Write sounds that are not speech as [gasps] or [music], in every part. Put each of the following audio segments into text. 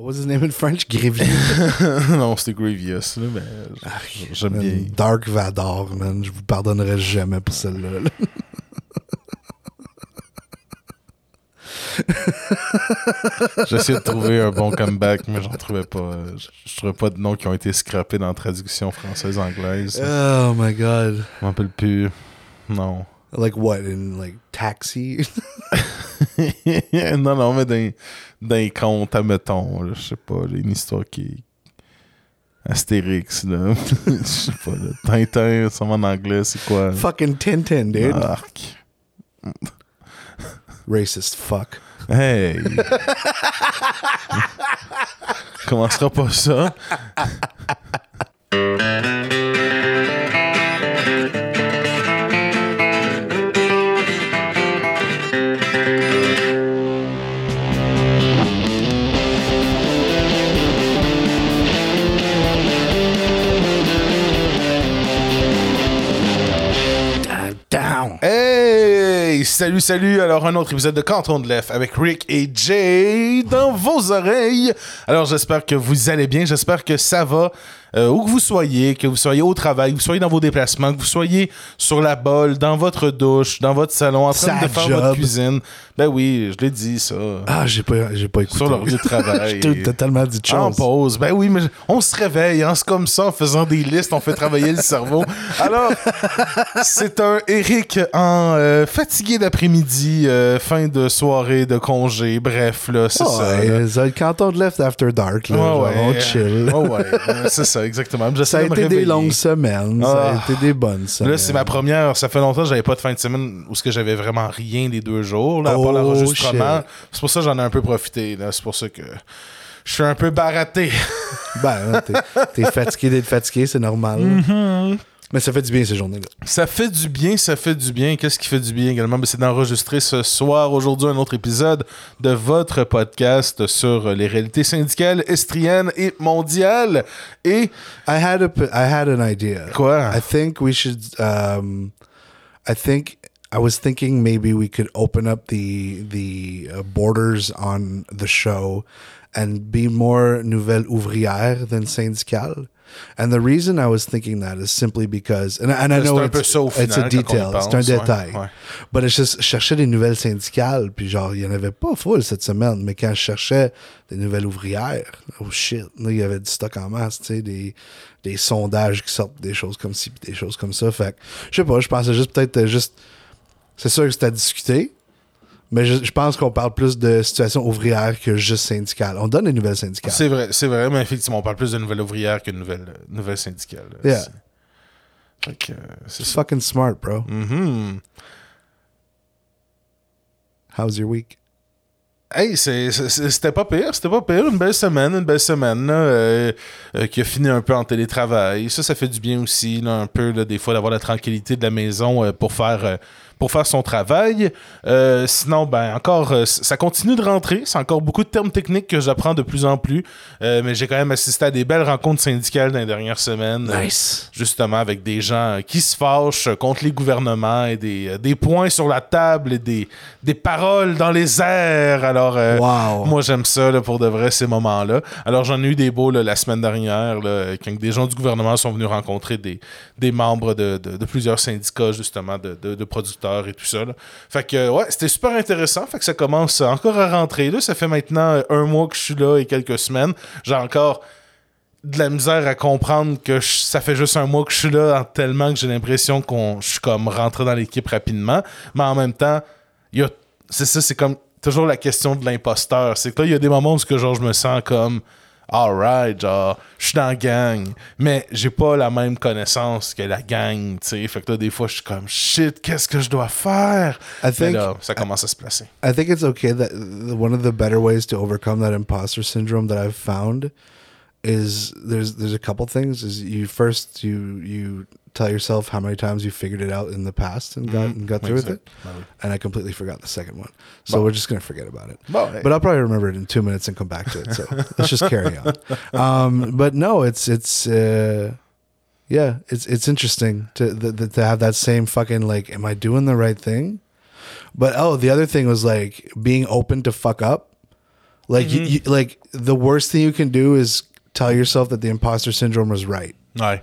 What was his name in French? Grievous. [laughs] non, c'était Grievous, là, mais j'aime bien. Dark Vador, man. Je vous pardonnerai jamais pour celle-là. là. [laughs] J'essaie de trouver un bon comeback, mais j'en trouvais pas. Je, je trouvais pas de noms qui ont été scrappés dans la traduction française-anglaise. Oh my god. Je m'en rappelle plus. Non. Like what? In like Taxi? [laughs] [laughs] non, non, mais dans les contes, admettons, là, je sais pas, une histoire qui est Astérix, là. [laughs] Je sais pas, là. Tintin, ça en anglais, c'est quoi? Fucking Tintin, dude. Arc. Racist fuck. Hey! Commencera pas ça. [laughs] Salut, salut! Alors, un autre épisode de Canton de l'Ef avec Rick et Jay dans vos oreilles. Alors, j'espère que vous allez bien. J'espère que ça va. Euh, où que vous soyez, que vous soyez au travail, que vous soyez dans vos déplacements, que vous soyez sur la bolle, dans votre douche, dans votre salon, en train Sa de faire job. votre cuisine. Ben oui, je l'ai dit, ça. Ah, j'ai pas, j'ai pas écouté. Sur leur lieu de travail. [laughs] J'ai totalement dit de En choses. pause. Ben oui, mais on se réveille. Hein, c'est comme ça, en faisant des listes, on fait travailler le cerveau. Alors, c'est un Eric en euh, fatigué d'après-midi, euh, fin de soirée, de congé. Bref, là, c'est ça. là. ouais, ça, le canton de Left After Dark, là, Ouais, genre, ouais. on chill. Ouais, ouais. C'est ça, exactement. Ça a été des longues semaines, ça Ah. a été des bonnes semaines. Là, c'est ma première. Ça fait longtemps que j'avais pas de fin de semaine où ce que j'avais vraiment rien les deux jours, là, à part Oh, l'enregistrement. C'est pour ça que j'en ai un peu profité. C'est pour ça que je suis un peu baraté. Ben, t'es, t'es fatigué d'être fatigué, c'est normal. Mm-hmm. Mais ça fait du bien ces journées-là. Ça fait du bien, ça fait du bien. Qu'est-ce qui fait du bien également? Ben, c'est d'enregistrer ce soir, aujourd'hui, un autre épisode de votre podcast sur les réalités syndicales estriennes et mondiales. Et I had a, I had an idea. quoi? I think we should. Um, I think I was thinking maybe we could open up the the uh, borders on the show and be more nouvelle ouvrière than syndicale. And the reason I was thinking that is simply because, and, and I know un it's, it's a detail, c'est un ouais, détail. ouais. But it's just, je cherchais des nouvelles syndicales, puis genre, il y en avait pas full cette semaine, mais quand je cherchais des nouvelles ouvrières, oh shit, là, il y avait du stock en masse, tu sais, des, des sondages qui sortent, des choses comme ci, des choses comme ça. Fait que, je sais pas, je pensais juste peut-être euh, juste, c'est sûr que c'était à discuter, mais je, je pense qu'on parle plus de situation ouvrière que juste syndicale. On donne des nouvelles syndicales. C'est vrai, c'est vrai, mais effectivement, on parle plus de nouvelles ouvrières que de nouvelles, nouvelles syndicales. là. Yeah. C'est- euh, fucking smart, bro. Mhm. How's your week? Hey, c'était pas pire, c'était pas pire. Une belle semaine, une belle semaine là, euh, euh, qui a fini un peu en télétravail. Ça, ça fait du bien aussi, là, un peu, là, des fois, d'avoir la tranquillité de la maison euh, pour faire. Pour faire son travail. Euh, sinon, ben encore, euh, ça continue de rentrer. C'est encore beaucoup de termes techniques que j'apprends de plus en plus. Euh, mais j'ai quand même assisté à des belles rencontres syndicales dans les dernières semaines. Nice. justement avec des gens qui se fâchent contre les gouvernements et des, des points sur la table et des, des paroles dans les airs. Alors, Wow. moi, j'aime ça là, pour de vrai, ces moments-là. Alors, j'en ai eu des beaux là, la semaine dernière, là, quand des gens du gouvernement sont venus rencontrer des, des membres de, de- de plusieurs syndicats, justement, de, de- de et tout ça. Fait que, ouais, c'était super intéressant. Fait que ça commence encore à rentrer. Là, ça fait maintenant un mois que je suis là et quelques semaines. J'ai encore de la misère à comprendre que ça fait juste un mois que je suis là, en tellement que j'ai l'impression qu'on je suis comme rentré dans l'équipe rapidement. Mais en même temps, c'est ça, c'est comme toujours la question de l'imposteur. C'est que là, il y a des moments où genre, je me sens comme alright, genre, je suis dans la gang, mais j'ai pas la même connaissance que la gang, tu sais. Fait que là, des fois, je suis comme shit, qu'est-ce que je dois faire? I Mais think là, ça commence à se placer. I think it's okay that one of the better ways to overcome that imposter syndrome that I've found is there's there's a couple things is you first you you tell yourself how many times you figured it out in the past and got and got through with it. and I completely forgot the second one. So we're just gonna forget about it. Bon, hey. but I'll probably remember it in two minutes and come back to it so let's just carry on. [laughs] Um, but no it's it's uh, yeah it's it's interesting to th- th- to have that same fucking like am I doing the right thing? But oh, the other thing was like being open to fuck up. Like you, you, like the worst thing you can do is tell yourself that the imposter syndrome was right. Ouais.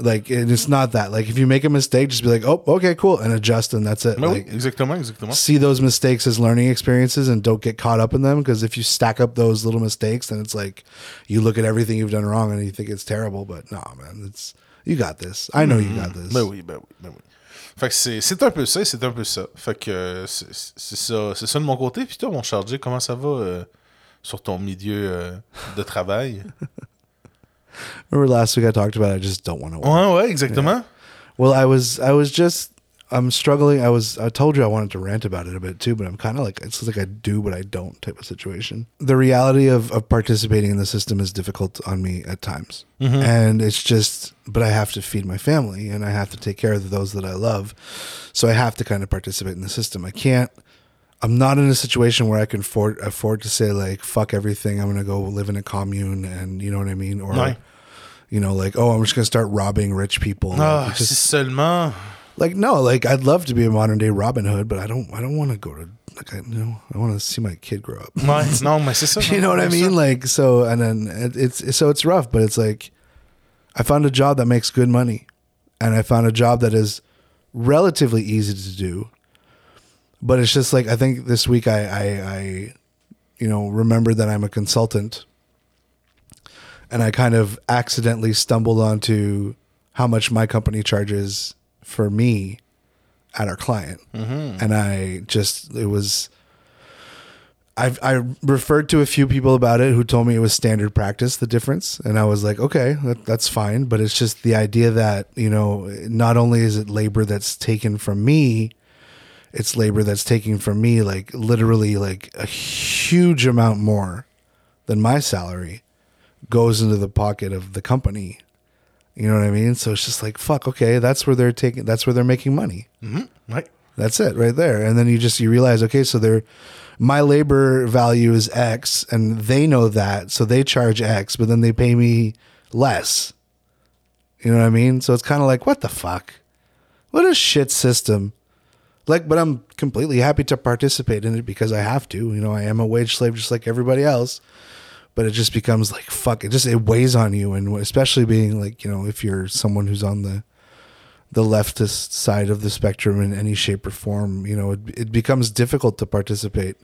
Like and it's not that. Like if you make a mistake, just be like, oh, okay, cool, and adjust, and that's it. Mais like, exactement, exactement. see those mistakes as learning experiences and don't get caught up in them because if you stack up those little mistakes then it's like you look at everything you've done wrong and you think it's terrible but no man it's you got this i know you got mm, this Ben oui, ben oui, ben oui. Fait que c'est c'est un peu ça, c'est un peu ça. Fait que euh, c'est c'est ça, c'est ça de mon côté. Puis toi, mon chargé, comment ça va euh, sur ton milieu euh, de travail? [laughs] remember last week i talked about i just don't want to work ouais, exactement. well i was i was just i'm struggling. I was i told you i wanted to rant about it a bit too but i'm kind of like it's like i do but i don't type of situation. The reality of, of participating in the system is difficult on me at times. Mm-hmm. And it's just but i have to feed my family and i have to take care of those that i love. So i have to kind of participate in the system. I can't i'm not in a situation where i can afford afford to say like fuck everything i'm gonna go live in a commune and you know what i mean or Ouais. you know like oh i'm just gonna start robbing rich people ah, It's just- seulement. like no, like I'd love to be a modern day Robin Hood, but I don't. I don't want to go to like I you know I want to see my kid grow up. [laughs] no, mais c'est ça. you know what I mean? Like so, and then it, it's so it's rough, but it's like I found a job that makes good money, and I found a job that is relatively easy to do. But it's just like I think this week I I, I you know remembered that I'm a consultant, and I kind of accidentally stumbled onto how much my company charges for me at our client, mm-hmm. and I just it was. I've I referred to a few people about it who told me it was standard practice the difference. And I was like okay that, that's fine. But it's just the idea that you know not only is it labor that's taken from me it's labor that's taking from me like literally like a huge amount more than my salary goes into the pocket of the company you know what I mean so it's just like fuck okay that's where they're taking that's where they're making money mm-hmm. Right. that's it right there. And then you just you realize, okay, so they're my labor value is X and they know that, so they charge X, but then they pay me less. You know what I mean? So it's kind of like, what the fuck? What a shit system. Like, but I'm completely happy to participate in it because I have to. You know, I am a wage slave just like everybody else. But it just becomes like fuck. It just it weighs on you, and especially being like you know if you're someone who's on the the leftist side of the spectrum in any shape or form, you know, it, it becomes difficult to participate.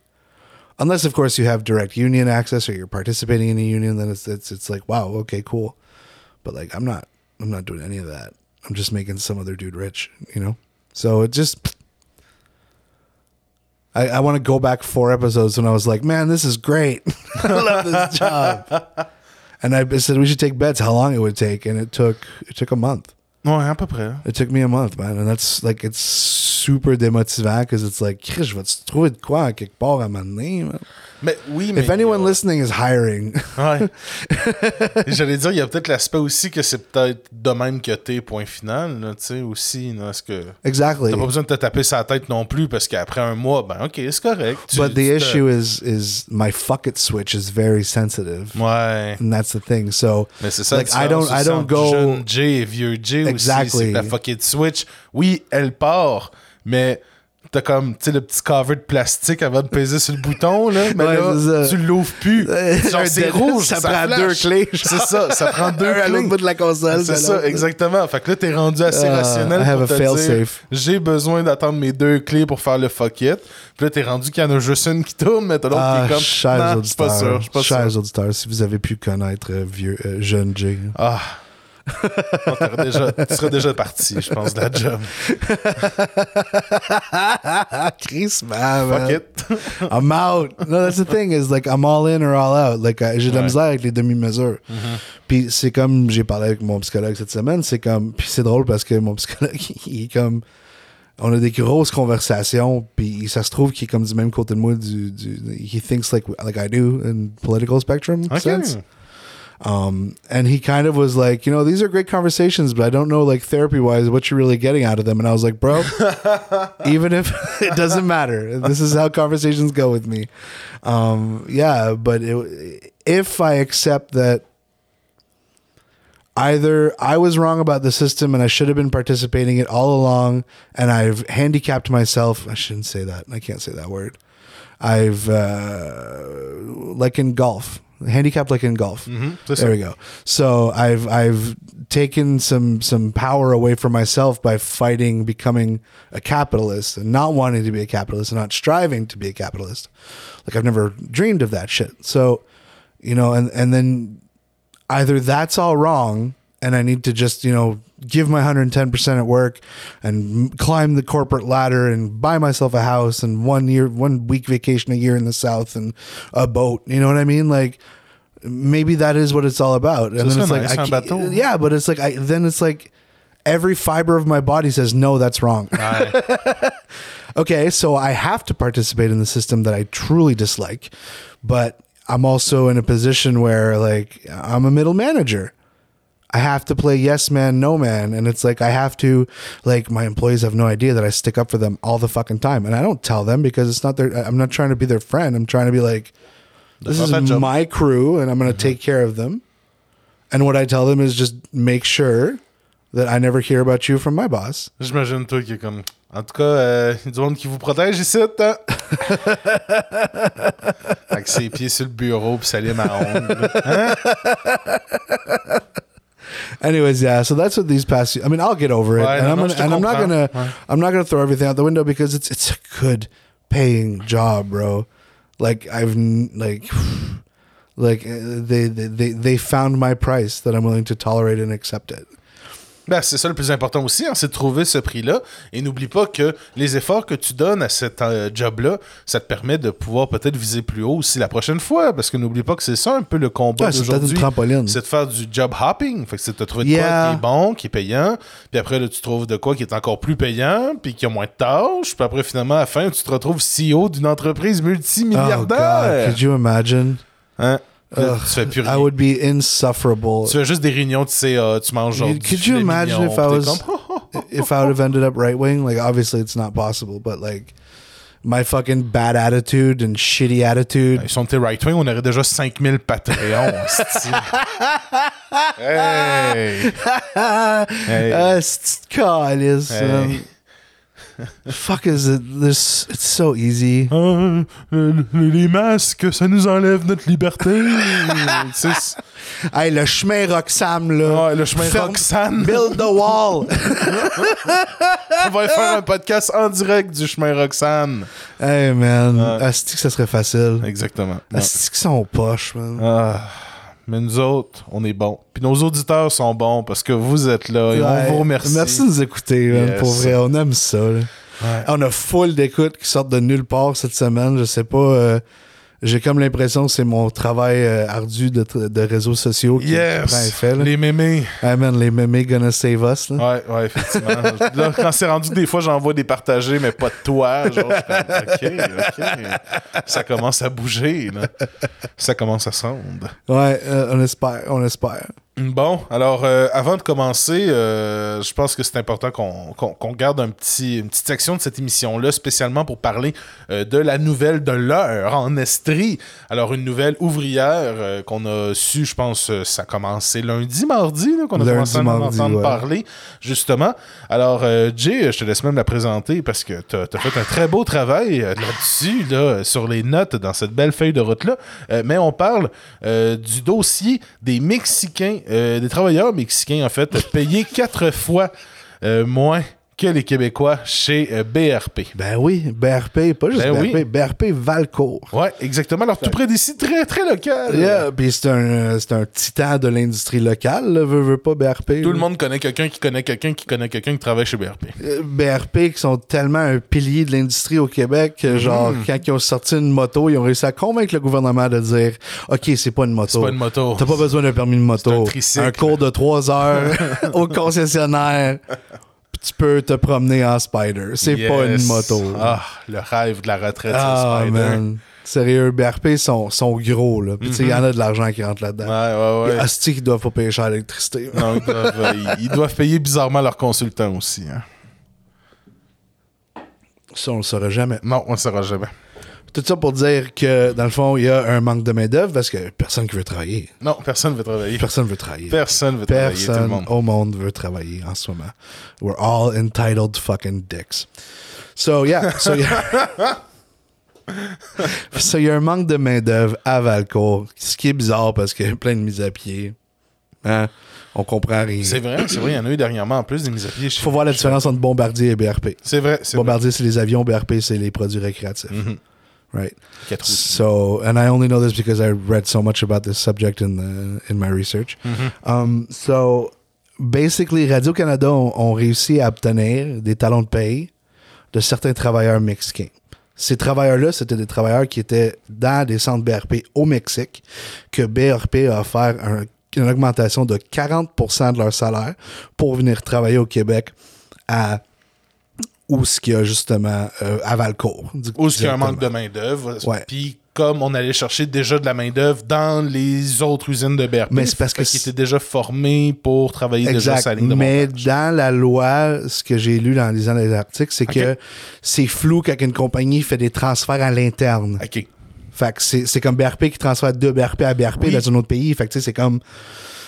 Unless, of course, you have direct union access or you're participating in a union, then it's it's it's like, wow, okay, cool. But like, I'm not, I'm not doing any of that. I'm just making some other dude rich, you know. So it just, I, I want to go back four episodes when I was like, man, this is great. [laughs] I love this [laughs] job. And I said we should take bets how long it would take, and it took it took a month. Ouais, à peu près. It took me a month, man, and that's like it's super démotivant because it's like, je vais-tu trouver de quoi à quelque part à man? Mais oui, mais. If anyone a- listening is hiring, Ouais. [laughs] J'allais dire, il y a peut-être l'aspect aussi que c'est peut-être de même que t'es, point final, tu sais, aussi. là, Est-ce que. exactly. T'as pas besoin de te taper sa tête non plus parce qu'après un mois, ben ok, c'est correct. Tu- But the issue is is my fuck it switch is very sensitive, Ouais. and that's the thing. So Mais c'est ça. like I don't I don't go Jeune J et vieux J aussi. Exactly. C'est la fucking Switch, oui, elle part, mais t'as comme, tu sais, le petit cover de plastique avant de peser sur le bouton, là. Mais Ouais, là, tu l'ouvres plus. Genre, Un c'est rouge. ça prend flash. deux clés, genre. C'est ça, ça prend [laughs] deux Un à l'autre clés. bout de la console, C'est ça, exactement. Fait que là, t'es rendu assez Ah, rationnel I pour te dire, j'ai besoin d'attendre mes deux clés pour faire le fuck it. Puis là, t'es rendu qu'il y en a juste une qui tourne, mais t'as l'autre Ah, qui est comme, chers non, je suis pas sûr, auditeurs, pas chers auditeurs, si vous avez pu connaître euh, vieux euh, jeune Jay, Ah. Déjà, tu serais déjà parti, je pense, de la job. [laughs] Chris, man, Fuck it. [laughs] I'm out. No, that's the thing is like I'm all in or all out. Like euh, j'ai de la Ouais. misère avec les demi-mesures. Puis c'est comme j'ai parlé avec mon psychologue cette semaine, c'est comme puis c'est drôle parce que mon psychologue [laughs] il est comme on a des grosses conversations puis ça se trouve qu'il est comme du même côté de moi du, du he thinks like like I do in political spectrum Ok. sense. Um, and he kind of was like, you know, these are great conversations, but I don't know, like therapy wise, what you're really getting out of them. And I was like, bro, [laughs] even if [laughs] it doesn't matter, this is how conversations go with me. Um, yeah, but it, if I accept that either I was wrong about the system and I should have been participating it all along, and I've handicapped myself. I shouldn't say that. I can't say that word. I've uh, like in golf, handicapped like in golf. Mhm. There we go. So I've I've taken some some power away from myself by fighting becoming a capitalist and not wanting to be a capitalist and not striving to be a capitalist. Like I've never dreamed of that shit. So, you know, and and then either that's all wrong and I need to just, you know, give my 110% at work and climb the corporate ladder and buy myself a house and one year one week vacation a year in the south and a boat. You know what I mean? Like maybe that is what it's all about. And then it's like I yeah, but it's like I then it's like every fiber of my body says no, that's wrong. [laughs] Okay, so I have to participate in the system that I truly dislike, but I'm also in a position where like I'm a middle manager. I have to play yes man, no man, and it's like I have to like my employees have no idea that I stick up for them all the fucking time, and I don't tell them because it's not their. I'm not trying to be their friend. I'm trying to be like, this That's is not that job. my crew, and I'm going to mm-hmm. take care of them. And what I tell them is just make sure that I never hear about you from my boss. J'imagine toi qui est comme. En tout cas, euh, il y a du monde qui vous protège ici, hein? [laughs] Avec ses pieds sur le bureau puis sa lime à ongles. [laughs] Anyways, yeah. So that's what these past. I mean, I'll get over it, and I'm gonna, and I'm not gonna. I'm not gonna throw everything out the window because it's it's a good paying job, bro. Like I've like, [sighs] like uh, they they they found my price that I'm willing to tolerate and accept it. Ben, c'est ça le plus important aussi, hein, c'est de trouver ce prix-là. Et n'oublie pas que les efforts que tu donnes à cet euh, job-là, ça te permet de pouvoir peut-être viser plus haut aussi la prochaine fois. Parce que n'oublie pas que c'est ça un peu le combat Ouais, d'aujourd'hui. C'est de faire du job hopping. Fait que c'est de trouver de Yeah. quoi qui est bon, qui est payant. Puis après, là, tu trouves de quoi qui est encore plus payant, puis qui a moins de tâches. Puis après, finalement, à la fin, tu te retrouves CEO d'une entreprise Oh God, multimilliardaire. could you imagine? Hein? Là, Ugh, tu fais plus I rien. would be insufferable Tu fais juste des réunions de CA, tu manges genre Could you imagine mignon, if I was- comme, [laughs] if I would have ended up right wing. Like obviously it's not possible, but like my fucking bad attitude and shitty attitude. Ils sont tes right wing, on aurait déjà 5000 Patreons. [laughs] hey! [laughs] Hey. Uh. Hey. Fuck is it? This it's so easy. Ah, le- le- les masques, ça nous enlève notre liberté. [laughs] Hey, le chemin Roxham là. Le chemin Ferme- Roxane. Build the wall. [laughs] On va faire un podcast en direct du chemin Roxane. hey man, Ouais. Asti que ça serait facile? Exactement. Asti que sont poches, man. Ah, mais nous autres, on est bons. Puis nos auditeurs sont bons parce que vous êtes là et Ouais. on vous remercie. Merci de nous écouter, man, pour vrai. On aime ça. là. Ouais. On a full d'écoutes qui sortent de nulle part cette semaine. Je sais pas. euh, J'ai comme l'impression que c'est mon travail euh, ardu de, de réseaux sociaux qui, qui prend Yes! effet. Là. Les mémés. Hey, man, les mémés gonna save us. Là. Ouais, ouais, effectivement. [laughs] là, quand c'est rendu des fois, j'envoie des partagés, mais pas de toi. Genre, je suis comme, [laughs] OK, OK. Ça commence à bouger, là. Ça commence à se rendre. Ouais, euh, on espère, on espère. Bon, alors, euh, avant de commencer, euh, je pense que c'est important qu'on garde un petit, une petite section de cette émission-là, spécialement pour parler euh, de la nouvelle de l'heure en Estrie. Alors, une nouvelle ouvrière qu'on a su, je pense, ça a commencé lundi, mardi, qu'on a Lundi, commencé à en entendre ouais. parler, justement. Alors, Jay, je te laisse même la présenter parce que tu as, fait un très beau travail là-dessus, là, sur les notes dans cette belle feuille de route-là. Mais on parle du dossier des Mexicains, euh, des travailleurs mexicains, en fait, payés quatre fois euh, moins que les Québécois chez euh, BRP. Ben oui, BRP, pas juste Ben BRP, oui. BRP Valcourt. Ouais, exactement. Alors, tout près d'ici, très, très local. Yeah, puis c'est un, euh, un titan de l'industrie locale, là, veut, veut pas BRP. Tout là. le monde connaît quelqu'un qui connaît quelqu'un qui connaît quelqu'un qui travaille chez BRP. Euh, BRP qui sont tellement un pilier de l'industrie au Québec que, genre, quand ils ont sorti une moto, ils ont réussi à convaincre le gouvernement de dire OK, c'est pas une moto. C'est pas une moto. T'as pas besoin d'un permis de un moto. tricycle. cours de 3 heures [laughs] au concessionnaire. Tu peux te promener en spider. C'est pas une moto. Ah, le rêve de la retraite, Ah, Spider. man. Sérieux, BRP sont, sont gros, là. Puis il y en a de l'argent qui rentre là-dedans. Ouais, ouais, ouais. Asti qu'ils doivent pas payer cher l'électricité. Non, ils, doivent, euh, ils- ils doivent payer bizarrement leurs consultants aussi. hein. Ça, on le saura jamais. Non, on ne saura jamais. Tout ça pour dire que, dans le fond, il y a un manque de main-d'œuvre parce que personne qui veut travailler. Non, personne ne veut travailler. Personne veut travailler. Personne ne veut travailler, tout le Personne monde. au monde veut travailler en ce moment. We're all entitled fucking dicks. So, yeah. So, yeah. Ça, il y a un manque de main-d'œuvre à Valcourt, ce qui est bizarre parce qu'il y a plein de mises à pied. Hein? On comprend rien. C'est vrai, c'est vrai, il y en a eu dernièrement en plus des mises à pied. Il faut voir la différence entre Bombardier et BRP. C'est vrai, c'est vrai. Bombardier, c'est les avions, BRP, c'est les produits récréatifs. Mhm. Right. So, and I only know this because I read so much about this subject in the, in my research. Mhm. Um, so, basically, Radio-Canada ont, ont réussi à obtenir des talons de paye de certains travailleurs mexicains. Ces travailleurs-là, c'était des travailleurs qui étaient dans des centres BRP au Mexique, que BRP a offert un- une augmentation de 40% de leur salaire pour venir travailler au Québec à où ce qu'il y a justement euh, à Valcourt. Ou est-ce qu'il y a un manque de main-d'œuvre. Ouais. Puis comme on allait chercher déjà de la main-d'œuvre dans les autres usines de BRP. Mais c'est parce que qu'ils c'est- étaient déjà formés pour travailler déjà Exact. sa ligne de Mais montage. dans la loi, ce que j'ai lu dans lisant les articles, c'est que c'est flou quand une compagnie fait des transferts à l'interne. OK. Fait que c'est c'est comme BRP qui transfère de BRP à BRP Oui. dans un autre pays. Fait que tu sais, c'est comme.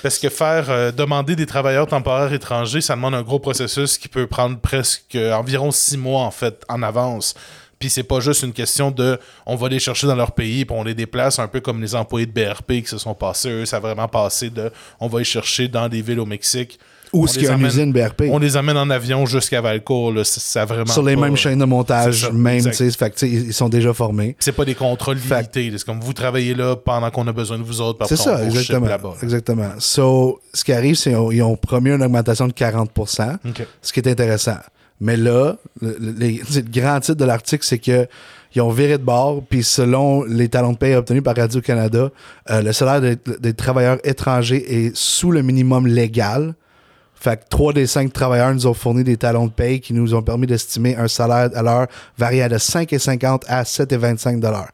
Parce que faire euh, demander des travailleurs temporaires étrangers, ça demande un gros processus qui peut prendre presque environ six mois en fait en avance. Puis c'est pas juste une question de on va les chercher dans leur pays puis on les déplace un peu comme les employés de BRP qui se sont passés eux, ça a vraiment passé de on va les chercher dans des villes au Mexique. Où On est-ce qu'il y a une amène- usine BRP? On les amène en avion jusqu'à Valcourt, là, ça, vraiment Sur les pas- mêmes chaînes de montage, ça, même. Fait ils sont déjà formés. C'est pas des contrôles limités. C'est comme vous travaillez là pendant qu'on a besoin de vous autres. C'est ça, exactement. Exactement. So, ce qui arrive, c'est qu'ils ont, ils ont promis une augmentation de 40 OK. ce qui est intéressant. Mais là, le, le- les- [laughs] le grand titre de l'article, c'est que ils ont viré de bord, puis selon les talons de paie obtenus par Radio-Canada, euh, le salaire des, des travailleurs étrangers est sous le minimum légal. Fait que trois des cinq travailleurs nous ont fourni des talons de paie qui nous ont permis d'estimer un salaire à l'heure variant de 5,50 à 7,25 dollars.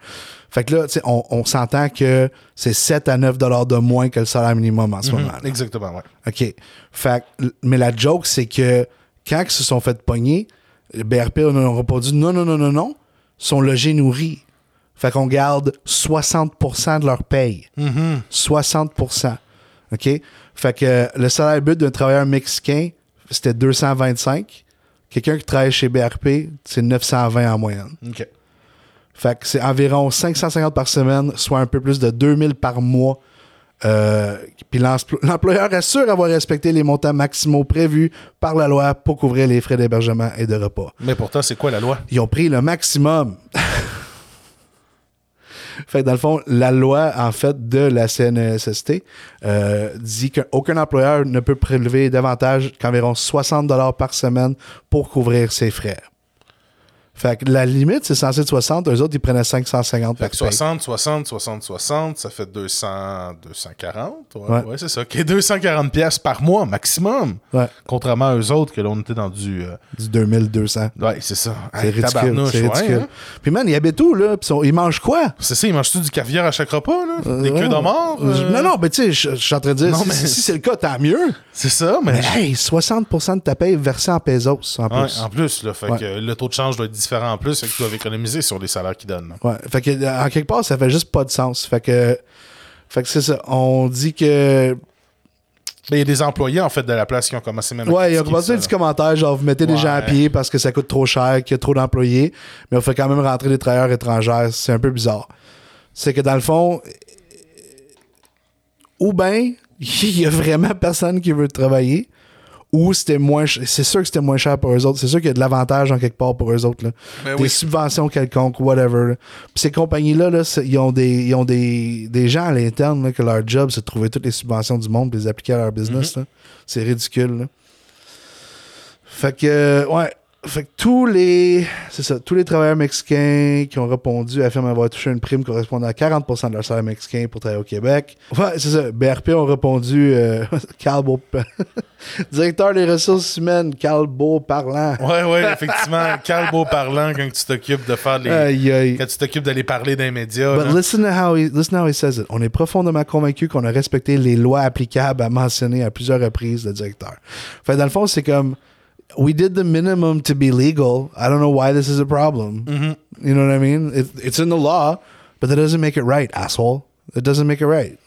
Fait que là, on, on s'entend que c'est 7 à 9 dollars de moins que le salaire minimum en ce Mhm, moment. là. Exactement, ouais. OK. Fait que- mais la joke, c'est que quand ils se sont fait pogner, le BRP on a répondu non, non, non, non, non, sont logés nourris. Fait qu'on garde 60% de leur paye. Mhm. 60%. OK? Fait que le salaire but d'un travailleur mexicain, c'était 225. Quelqu'un qui travaille chez BRP, c'est 920 en moyenne. OK. Fait que c'est environ 550 par semaine, soit un peu plus de 2000 par mois. Euh, puis l'empl- l'employeur assure avoir respecté les montants maximaux prévus par la loi pour couvrir les frais d'hébergement et de repas. Mais pourtant, c'est quoi la loi? Ils ont pris le maximum. [laughs] fait que dans le fond, la loi, en fait, de la CNESST euh, dit qu'aucun employeur ne peut prélever davantage qu'environ 60 par semaine pour couvrir ses frais. Fait que la limite, c'est censé être 60. Eux autres, ils prenaient 550 Fait par que paye. 60, 60, 60, 60, ça fait 200, 240. Ouais, Ouais. ouais, c'est ça. OK, 240 pièces par mois maximum. Ouais, Contrairement à eux autres, que là, on était dans du... euh, du 2200. Ouais, c'est ça. C'est ridicule. C'est ridicule. hein? Puis man, ils habitent où, là? Puis ils mangent quoi? C'est ça, ils mangent-tu du caviar à chaque repas, là? Des Euh, queues de mort? euh? Non, non, mais tu sais, je suis en train de dire, Non, si, mais- si c'est le cas, tant mieux. C'est ça, mais... Mais hey, 60% de ta paye versée en pesos, en plus. en plus, là, fait que le taux de change doit être différent en plus, fait qu'ils doivent économiser sur les salaires qu'ils donnent. Ouais. Fait que, euh, en quelque part, ça fait juste pas de sens. Fait que, fait que c'est ça. On dit que. Mais il y a des employés, en fait, de la place qui ont commencé même à Ouais, ils ont commencé ça, des là. commentaires, genre, vous mettez des gens à pied parce que ça coûte trop cher, qu'il y a trop d'employés, mais on fait quand même rentrer des travailleurs étrangers. C'est un peu bizarre. C'est que dans le fond, ou bien, [laughs] il y a vraiment personne qui veut travailler, ou c'était moins c'est sûr que c'était moins cher pour eux autres. C'est sûr qu'il y a de l'avantage en quelque part pour eux autres. Là. Ben des oui. subventions quelconques, whatever. là. Puis ces compagnies-là, là, ils ont, des, ils ont des, des gens à l'interne là, que leur job, c'est de trouver toutes les subventions du monde et les appliquer à leur business. Mhm. là. C'est ridicule. là. Fait que, euh, ouais. Fait que tous les, c'est ça, tous les travailleurs mexicains qui ont répondu affirment avoir touché une prime correspondant à 40% de leur salaire mexicain pour travailler au Québec. Ouais, c'est ça. BRP ont répondu, euh, [laughs] Carl Beau- [laughs] directeur des ressources humaines, Carl Beau parlant. Ouais, ouais, effectivement. [laughs] Beau parlant quand tu t'occupes de faire les. Aïe, aïe. Quand tu t'occupes d'aller parler dans les médias. But là. listen to how he listen how he says it. On est profondément convaincu qu'on a respecté les lois applicables à mentionner à plusieurs reprises le directeur. Fait dans le fond, c'est comme we did the minimum to be legal. I don't know why this is a problem. Mhm. You know what I mean? It, it's in the law, but that doesn't make it right, asshole. It doesn't make it right.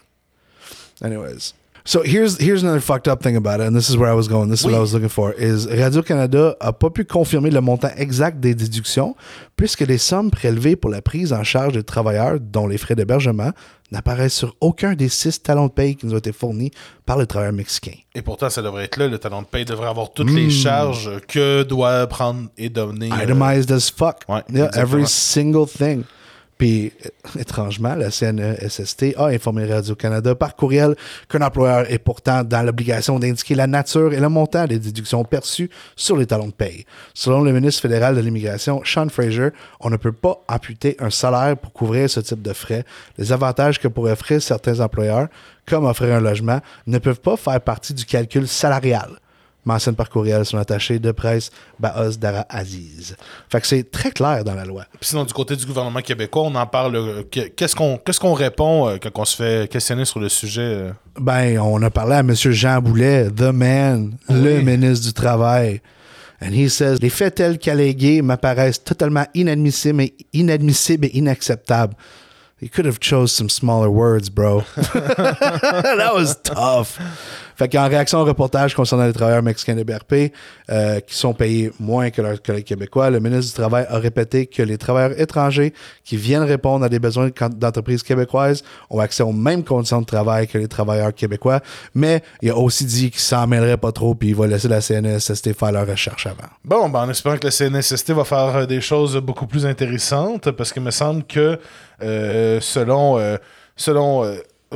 Anyways. So here's here's another fucked up thing about it, and this is where I was going. This is what I was looking for. Is Radio Canada a pas pu confirmer le montant exact des déductions, puisque les sommes prélevées pour la prise en charge des travailleurs, dont les frais d'hébergement, n'apparaissent sur aucun des six talons de paye qui nous ont été fournis par les travailleurs mexicains. Et pourtant, ça devrait être là. Le talon de paye devrait avoir toutes les charges que doit prendre et donner. euh, Itemized as fuck. Ouais, Yeah, every single thing. Puis, euh, étrangement, la CNESST a informé Radio-Canada par courriel qu'un employeur est pourtant dans l'obligation d'indiquer la nature et le montant des déductions perçues sur les talons de paye. Selon le ministre fédéral de l'Immigration, Sean Fraser, on ne peut pas amputer un salaire pour couvrir ce type de frais. Les avantages que pourraient offrir certains employeurs, comme offrir un logement, ne peuvent pas faire partie du calcul salarial mentionne par courriel son attaché de presse Baos Dara Aziz. Fait que c'est très clair dans la loi. Puis sinon, du côté du gouvernement québécois, on en parle. euh, que- Qu'est-ce qu'on qu'est-ce qu'on répond euh, quand on se fait questionner sur le sujet? euh? Ben, on a parlé à M. Jean Boulet, the man, le ministre du Travail. And he says, les faits tels qu'allégués m'apparaissent totalement inadmissibles et, inadmissibles et inacceptables. You could have chose some smaller words, bro. [laughs] That was tough. Fait qu'en réaction au reportage concernant les travailleurs mexicains de BRP euh, qui sont payés moins que leurs collègues québécois, le ministre du Travail a répété que les travailleurs étrangers qui viennent répondre à des besoins de- d'entreprises québécoises ont accès aux mêmes conditions de travail que les travailleurs québécois, mais il a aussi dit qu'il s'en mêlerait pas trop puis il va laisser la CNSST faire leur recherche avant. Bon, ben, en espérant que la CNSST va faire euh, des choses beaucoup plus intéressantes, parce qu'il me semble que euh, selon, selon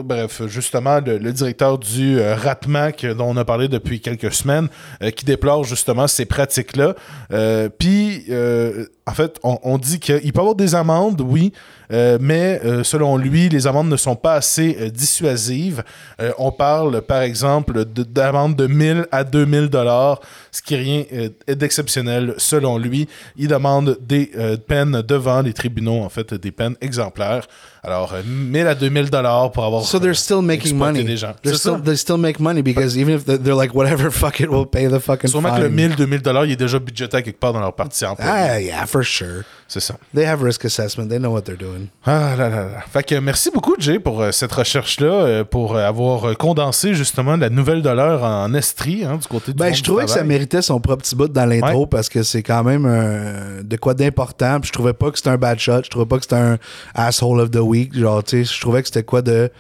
bref, justement, le, directeur du euh, RATMAC, euh, dont on a parlé depuis quelques semaines, euh, qui déplore justement ces pratiques-là. Euh, Puis, euh, en fait, on, dit qu'il peut y avoir des amendes, oui, euh, mais euh, selon lui, les amendes ne sont pas assez euh, dissuasives. Euh, on parle, par exemple, de- d'amendes de 1000 à 2000 dollars, ce qui est rien euh, d'exceptionnel selon lui. Il demande des euh, peines devant les tribunaux, en fait, des peines exemplaires. Alors, euh, 1000 à 2000 dollars pour avoir So they're still making money. des gens. They're still, ça. they still make money because even if they're, like whatever, [laughs] fuck it, we'll pay the fucking Sûrement fine. que le 1000, 2000 dollars, il est déjà budgété à quelque part dans leur partie employée. Ah yeah, for sure. C'est ça. They have risk assessment. They know what they're doing. Ah là là là. Fait que merci beaucoup, Jay, pour euh, cette recherche-là, euh, pour euh, avoir condensé justement la nouvelle de l'heure en estrie, hein, du côté du Ben, monde je du trouvais que ça méritait son propre petit bout dans l'intro Ouais. parce que c'est quand même euh, de quoi d'important. Puis je trouvais pas que c'était un bad shot. Je trouvais pas que c'était un asshole of the week. Genre, tu sais, je trouvais que c'était quoi de.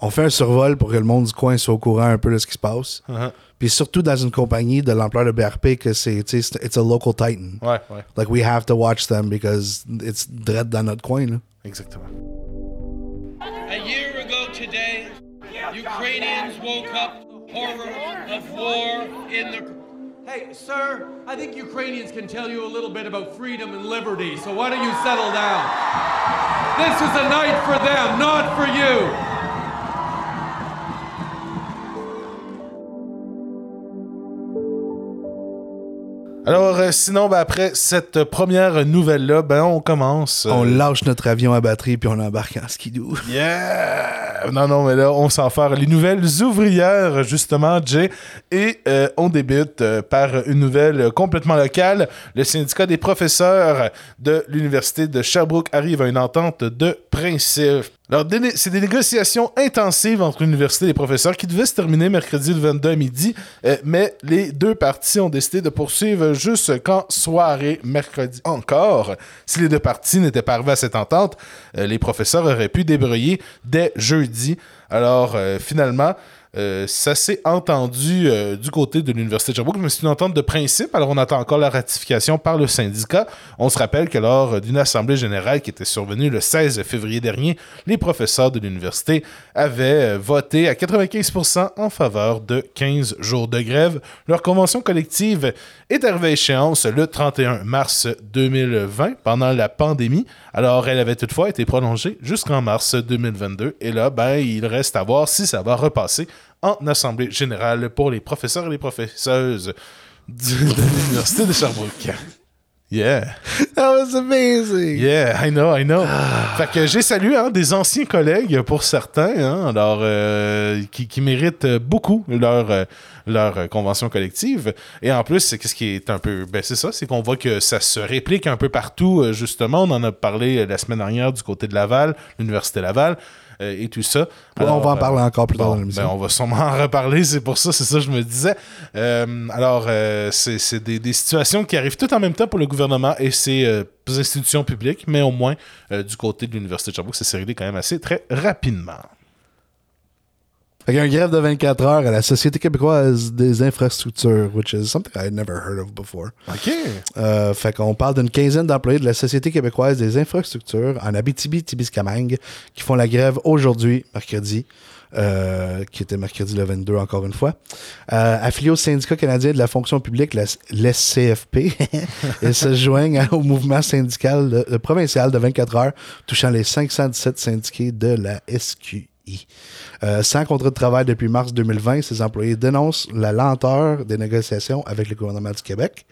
On fait un survol pour que le monde du coin soit au courant un peu de ce qui se passe. Uh-huh. Puis surtout dans une compagnie de l'ampleur de BRP que c'est, tu sais, c'est- it's a local titan. Ouais, ouais, Like we have to watch them because it's dread dans notre coin. Là. exactement. A year ago today, Ukrainians woke up to the horror of war in the Hey, sir, I think Ukrainians can tell you a little bit about freedom and liberty, so why don't you settle down? This is a night for them, not for you. Euh, sinon, ben, après cette première nouvelle-là, ben, on commence. euh, On lâche notre avion à batterie puis on embarque en skidoo. Yeah! Non, non, mais là, on s'en faire les nouvelles ouvrières, justement, Jay. Et euh, on débute par une nouvelle complètement locale. Le syndicat des professeurs de l'Université de Sherbrooke arrive à une entente de principe. C'est des négociations intensives entre l'université et les professeurs qui devaient se terminer mercredi le 22 à midi, euh, mais les deux parties ont décidé de poursuivre jusqu'en soirée mercredi encore. Si les deux parties n'étaient pas arrivées à cette entente, euh, les professeurs auraient pu débrouiller dès jeudi. Alors, euh, finalement, euh, ça s'est entendu euh, du côté de l'Université de Sherbrooke, mais c'est une entente de principe. Alors, on attend encore la ratification par le syndicat. On se rappelle que lors d'une assemblée générale qui était survenue le 16 février dernier, les professeurs de l'université avaient euh, voté à 95% en faveur de 15 jours de grève. Leur convention collective est arrivée à échéance le 31 mars 2020 pendant la pandémie. Alors, elle avait toutefois été prolongée jusqu'en mars 2022. Et là, ben, il reste à voir si ça va repasser en assemblée générale pour les professeurs et les professeuses de l'Université de Sherbrooke. Yeah. That was amazing. Yeah, I know, I know. Fait que j'ai salué hein, des anciens collègues pour certains, hein, alors, euh, qui, qui méritent beaucoup leur, leur convention collective. Et en plus, c'est ce qui est un peu. Ben, c'est ça, c'est qu'on voit que ça se réplique un peu partout, euh, justement. On en a parlé la semaine dernière du côté de Laval, l'Université Laval. Euh, et tout ça. on va en parler encore plus tard dans l'émission. ben, on va sûrement en reparler, [laughs] c'est pour ça, c'est ça que je me disais. Euh, alors, euh, c'est c'est des, des situations qui arrivent tout en même temps pour le gouvernement et ses institutions publiques, mais au moins, du côté de l'Université de Sherbrooke, ça s'est réglé quand même assez très rapidement. Fait qu'il y a un grève de 24 heures à la Société québécoise des infrastructures, which is something I had never heard of before. OK. Euh, fait qu'on parle d'une quinzaine d'employés de la Société québécoise des infrastructures en Abitibi-Témiscamingue qui font la grève aujourd'hui, mercredi, euh, qui était mercredi le 22 encore une fois. Euh, affiliés au syndicat canadien de la fonction publique, l'SCFP, ils [laughs] se joignent au mouvement syndical de- de provincial de 24 heures touchant les 517 syndiqués de la SQI. Euh, sans contrat de travail depuis mars 2020, ces employés dénoncent la lenteur des négociations avec le gouvernement du Québec.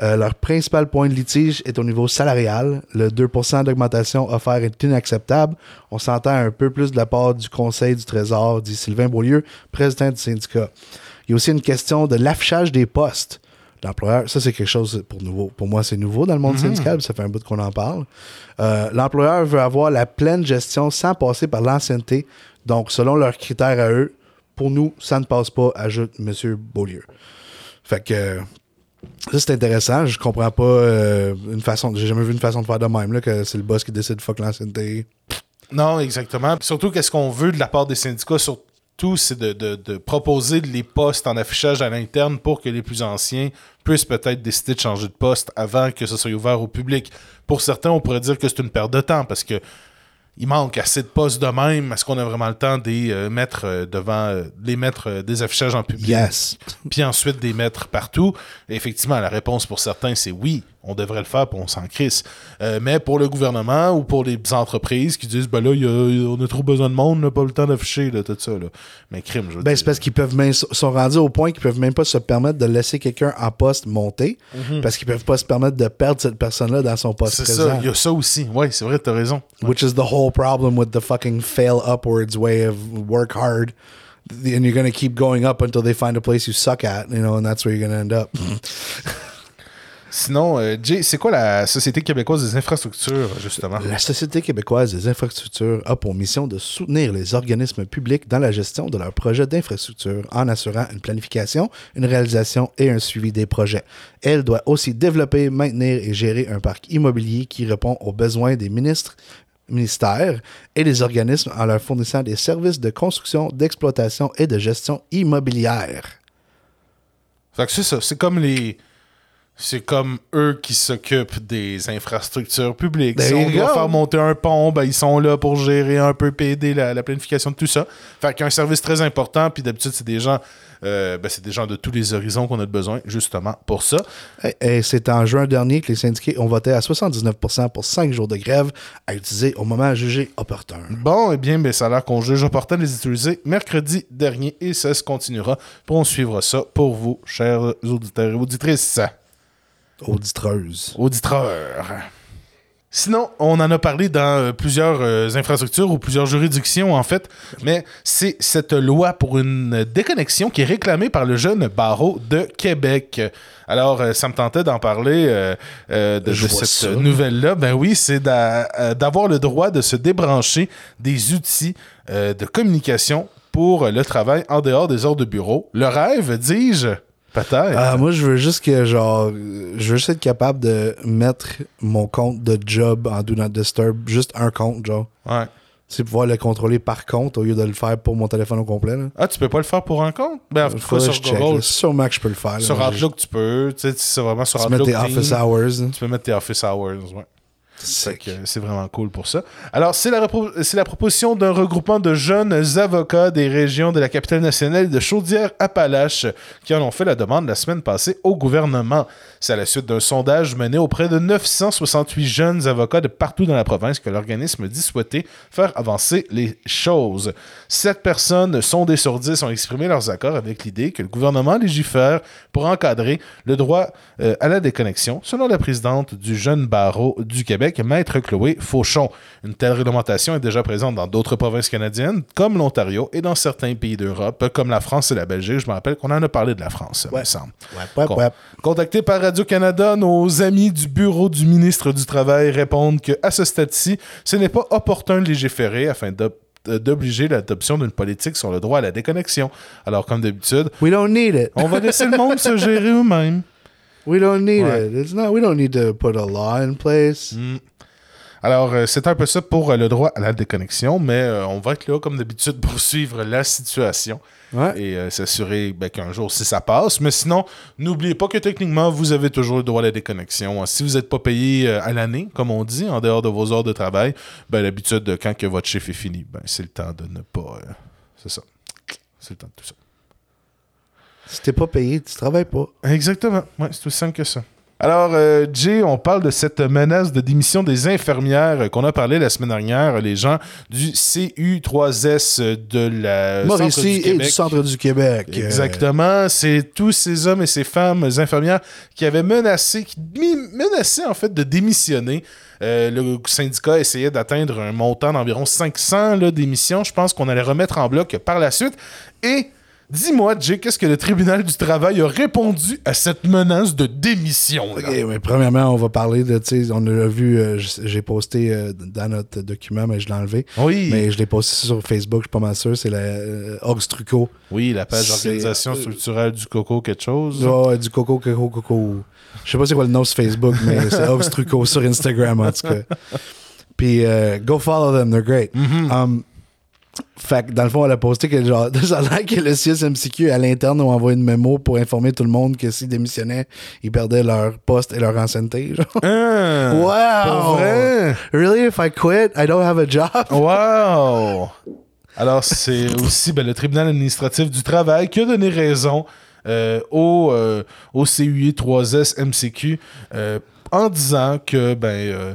Euh, leur principal point de litige est au niveau salarial. Le 2% d'augmentation offert est inacceptable. On s'entend un peu plus de la part du Conseil du Trésor, dit Sylvain Beaulieu, président du syndicat. Il y a aussi une question de l'affichage des postes. L'employeur, ça c'est quelque chose pour nouveau. Pour moi, c'est nouveau dans le monde syndical, ça fait un bout qu'on en parle. Euh, L'employeur veut avoir la pleine gestion sans passer par l'ancienneté. Donc, selon leurs critères à eux, pour nous, ça ne passe pas, ajoute M. Beaulieu. Fait que ça, c'est intéressant. Je comprends pas euh, une façon. J'ai jamais vu une façon de faire de même, là, que c'est le boss qui décide de fuck l'ancienneté. Non, exactement. Puis Surtout, qu'est-ce qu'on veut de la part des syndicats, surtout, c'est de- de proposer les postes en affichage à l'interne pour que les plus anciens puissent peut-être décider de changer de poste avant que ce soit ouvert au public. Pour certains, on pourrait dire que c'est une perte de temps parce que il manque assez de postes de même. Est-ce qu'on a vraiment le temps de les euh, mettre euh, devant, euh, les mettre euh, des affichages en public? Yes. puis ensuite des mettre partout. Et effectivement, la réponse pour certains, c'est oui, on devrait le faire, puis on s'en crisse. Euh, mais pour le gouvernement ou pour les entreprises qui disent, ben là, y a- on a trop besoin de monde, là, pas le temps d'afficher, tout ça. Là. Mais crime, je veux Ben, c'est parce qu'ils peuvent même, sont rendus au point qu'ils peuvent même pas se permettre de laisser quelqu'un en poste monter parce qu'ils peuvent pas se permettre de perdre cette personne-là dans son poste Mhm. C'est ça, il y a ça aussi. Oui, c'est vrai, t'as raison. Which is the whole problem with the fucking fail upwards way of work hard. And you're going to keep going up until they find a place you suck at, you know, and that's where you're going to end up. [laughs] Sinon, euh, Jay, c'est quoi la Société québécoise des infrastructures, justement? La Société québécoise des infrastructures a pour mission de soutenir les organismes publics dans la gestion de leurs projets d'infrastructure en assurant une planification, une réalisation et un suivi des projets. Elle doit aussi développer, maintenir et gérer un parc immobilier qui répond aux besoins des ministres ministères et des organismes en leur fournissant des services de construction, d'exploitation et de gestion immobilière. Fait que c'est ça, c'est comme les. C'est comme eux qui s'occupent des infrastructures publiques. There si on doit faire monter un pont, ben, ils sont là pour gérer un peu, aider la, la planification de tout ça. Fait qu'il y a un service très important, puis d'habitude, c'est des gens euh, ben, c'est des gens de tous les horizons qu'on a besoin, justement, pour ça. Et, et c'est en juin dernier que les syndiqués ont voté à 79% pour 5 jours de grève à utiliser au moment jugé opportun. Bon, eh bien, ben, ça a l'air qu'on juge opportun de les utiliser mercredi dernier, et ça se continuera. Pour on suivra ça pour vous, chers auditeurs et auditrices. Auditreuse. Auditeur. Sinon, on en a parlé dans euh, plusieurs euh, infrastructures ou plusieurs juridictions, en fait, mais c'est cette loi pour une déconnexion qui est réclamée par le jeune barreau de Québec. Alors, euh, ça me tentait d'en parler de, de cette nouvelle-là. Ben oui, c'est d'a- d'avoir le droit de se débrancher des outils de communication pour le travail en dehors des heures de bureau. Le rêve, dis-je, peut-être. Ah, moi, je veux juste que, genre, euh, je veux juste être capable de mettre mon compte de job en Do Not Disturb, juste un compte, genre. Ouais. C'est pouvoir le controller par compte au lieu de le faire pour mon téléphone au complet. Là. Ah, tu peux pas le faire pour un compte? Ben, en tout cas, sur Google. Sûrement que je peux le faire. sur Outlook, tu peux. Tu sais, c'est vraiment sur je- Tu mets Outlook. tes office hours. là. Tu peux mettre tes office hours, ouais. C'est vraiment cool pour ça. Alors, c'est la, proposition d'un regroupement de jeunes avocats des régions de la capitale nationale de Chaudière-Appalaches qui en ont fait la demande la semaine passée au gouvernement. C'est à la suite d'un sondage mené auprès de 968 jeunes avocats de partout dans la province que l'organisme dit souhaiter faire avancer les choses. Sept personnes sondées sur 10 ont exprimé leurs accords avec l'idée que le gouvernement légifère pour encadrer le droit euh, à la déconnexion, selon la présidente du jeune barreau du Québec, Maître Chloé Fauchon. Une telle réglementation est déjà présente dans d'autres provinces canadiennes, comme l'Ontario, et dans certains pays d'Europe, comme la France et la Belgique. Je me rappelle qu'on en a parlé de la France, il me semble. Ouais, ouais, Con- ouais. Contactés par Radio-Canada, nos amis du bureau du ministre du Travail répondent que à ce stade-ci, ce n'est pas opportun de légiférer afin de euh, d'obliger l'adoption d'une politique sur le droit à la déconnexion. Alors, comme d'habitude, We don't need it. on va laisser le monde se gérer eux-mêmes. We don't need Ouais. it. It's not. We don't need to put a law in place. Mm. Alors, euh, c'est un peu ça pour euh, le droit à la déconnexion, mais euh, on va être là, comme d'habitude, pour suivre la situation Ouais. et s'assurer ben, qu'un jour, si ça passe. Mais sinon, n'oubliez pas que techniquement, vous avez toujours le droit à la déconnexion. Si vous n'êtes pas payé à l'année, comme on dit, en dehors de vos heures de travail, ben, l'habitude, quand que votre chiffre est fini, ben, c'est le temps de ne pas... euh, c'est ça. C'est le temps de tout ça. Si t'es pas payé, tu travailles pas. Exactement. Ouais, c'est aussi simple que ça. Alors, euh, Jay, on parle de cette menace de démission des infirmières euh, qu'on a parlé la semaine dernière, les gens du CU3S de la Centre Mauricie du et du Québec. centre du Québec. Exactement. C'est tous ces hommes et ces femmes infirmières qui avaient menacé, qui menaçaient en fait de démissionner. Euh, le syndicat essayait d'atteindre un montant d'environ 500 là, démissions. Je pense qu'on allait remettre en bloc par la suite. Et dis-moi, Jay, qu'est-ce que le tribunal du travail a répondu à cette menace de démission? là? Ok, mais premièrement, on va parler de, tu sais, on a vu, euh, j'ai posté euh, dans notre document, mais je l'ai enlevé. Oui. Mais je l'ai posté sur Facebook, je suis pas mal sûr, c'est la euh, Orgs Trucco. Oui, la page organisation structurelle du coco, quelque chose. Ouais, du coco, coco, coco. Je sais pas c'est quoi le nom sur Facebook, mais [laughs] c'est Orgs Trucco sur Instagram, en tout cas. Puis, euh, go follow them, they're great. Um, fait que dans le fond, elle a posté que genre, [laughs] ça a l'air que le CSMCQ à l'interne ont envoyé une mémo pour informer tout le monde que s'ils démissionnaient, ils perdaient leur poste et leur ancienneté. [laughs] Genre. Ah, Wow! Vrai? Really? If I quit, I don't have a job? [laughs] Wow! Alors, c'est aussi ben, le tribunal administratif du travail qui a donné raison euh, au, euh, au CUI 3S MCQ euh, en disant que, ben, euh,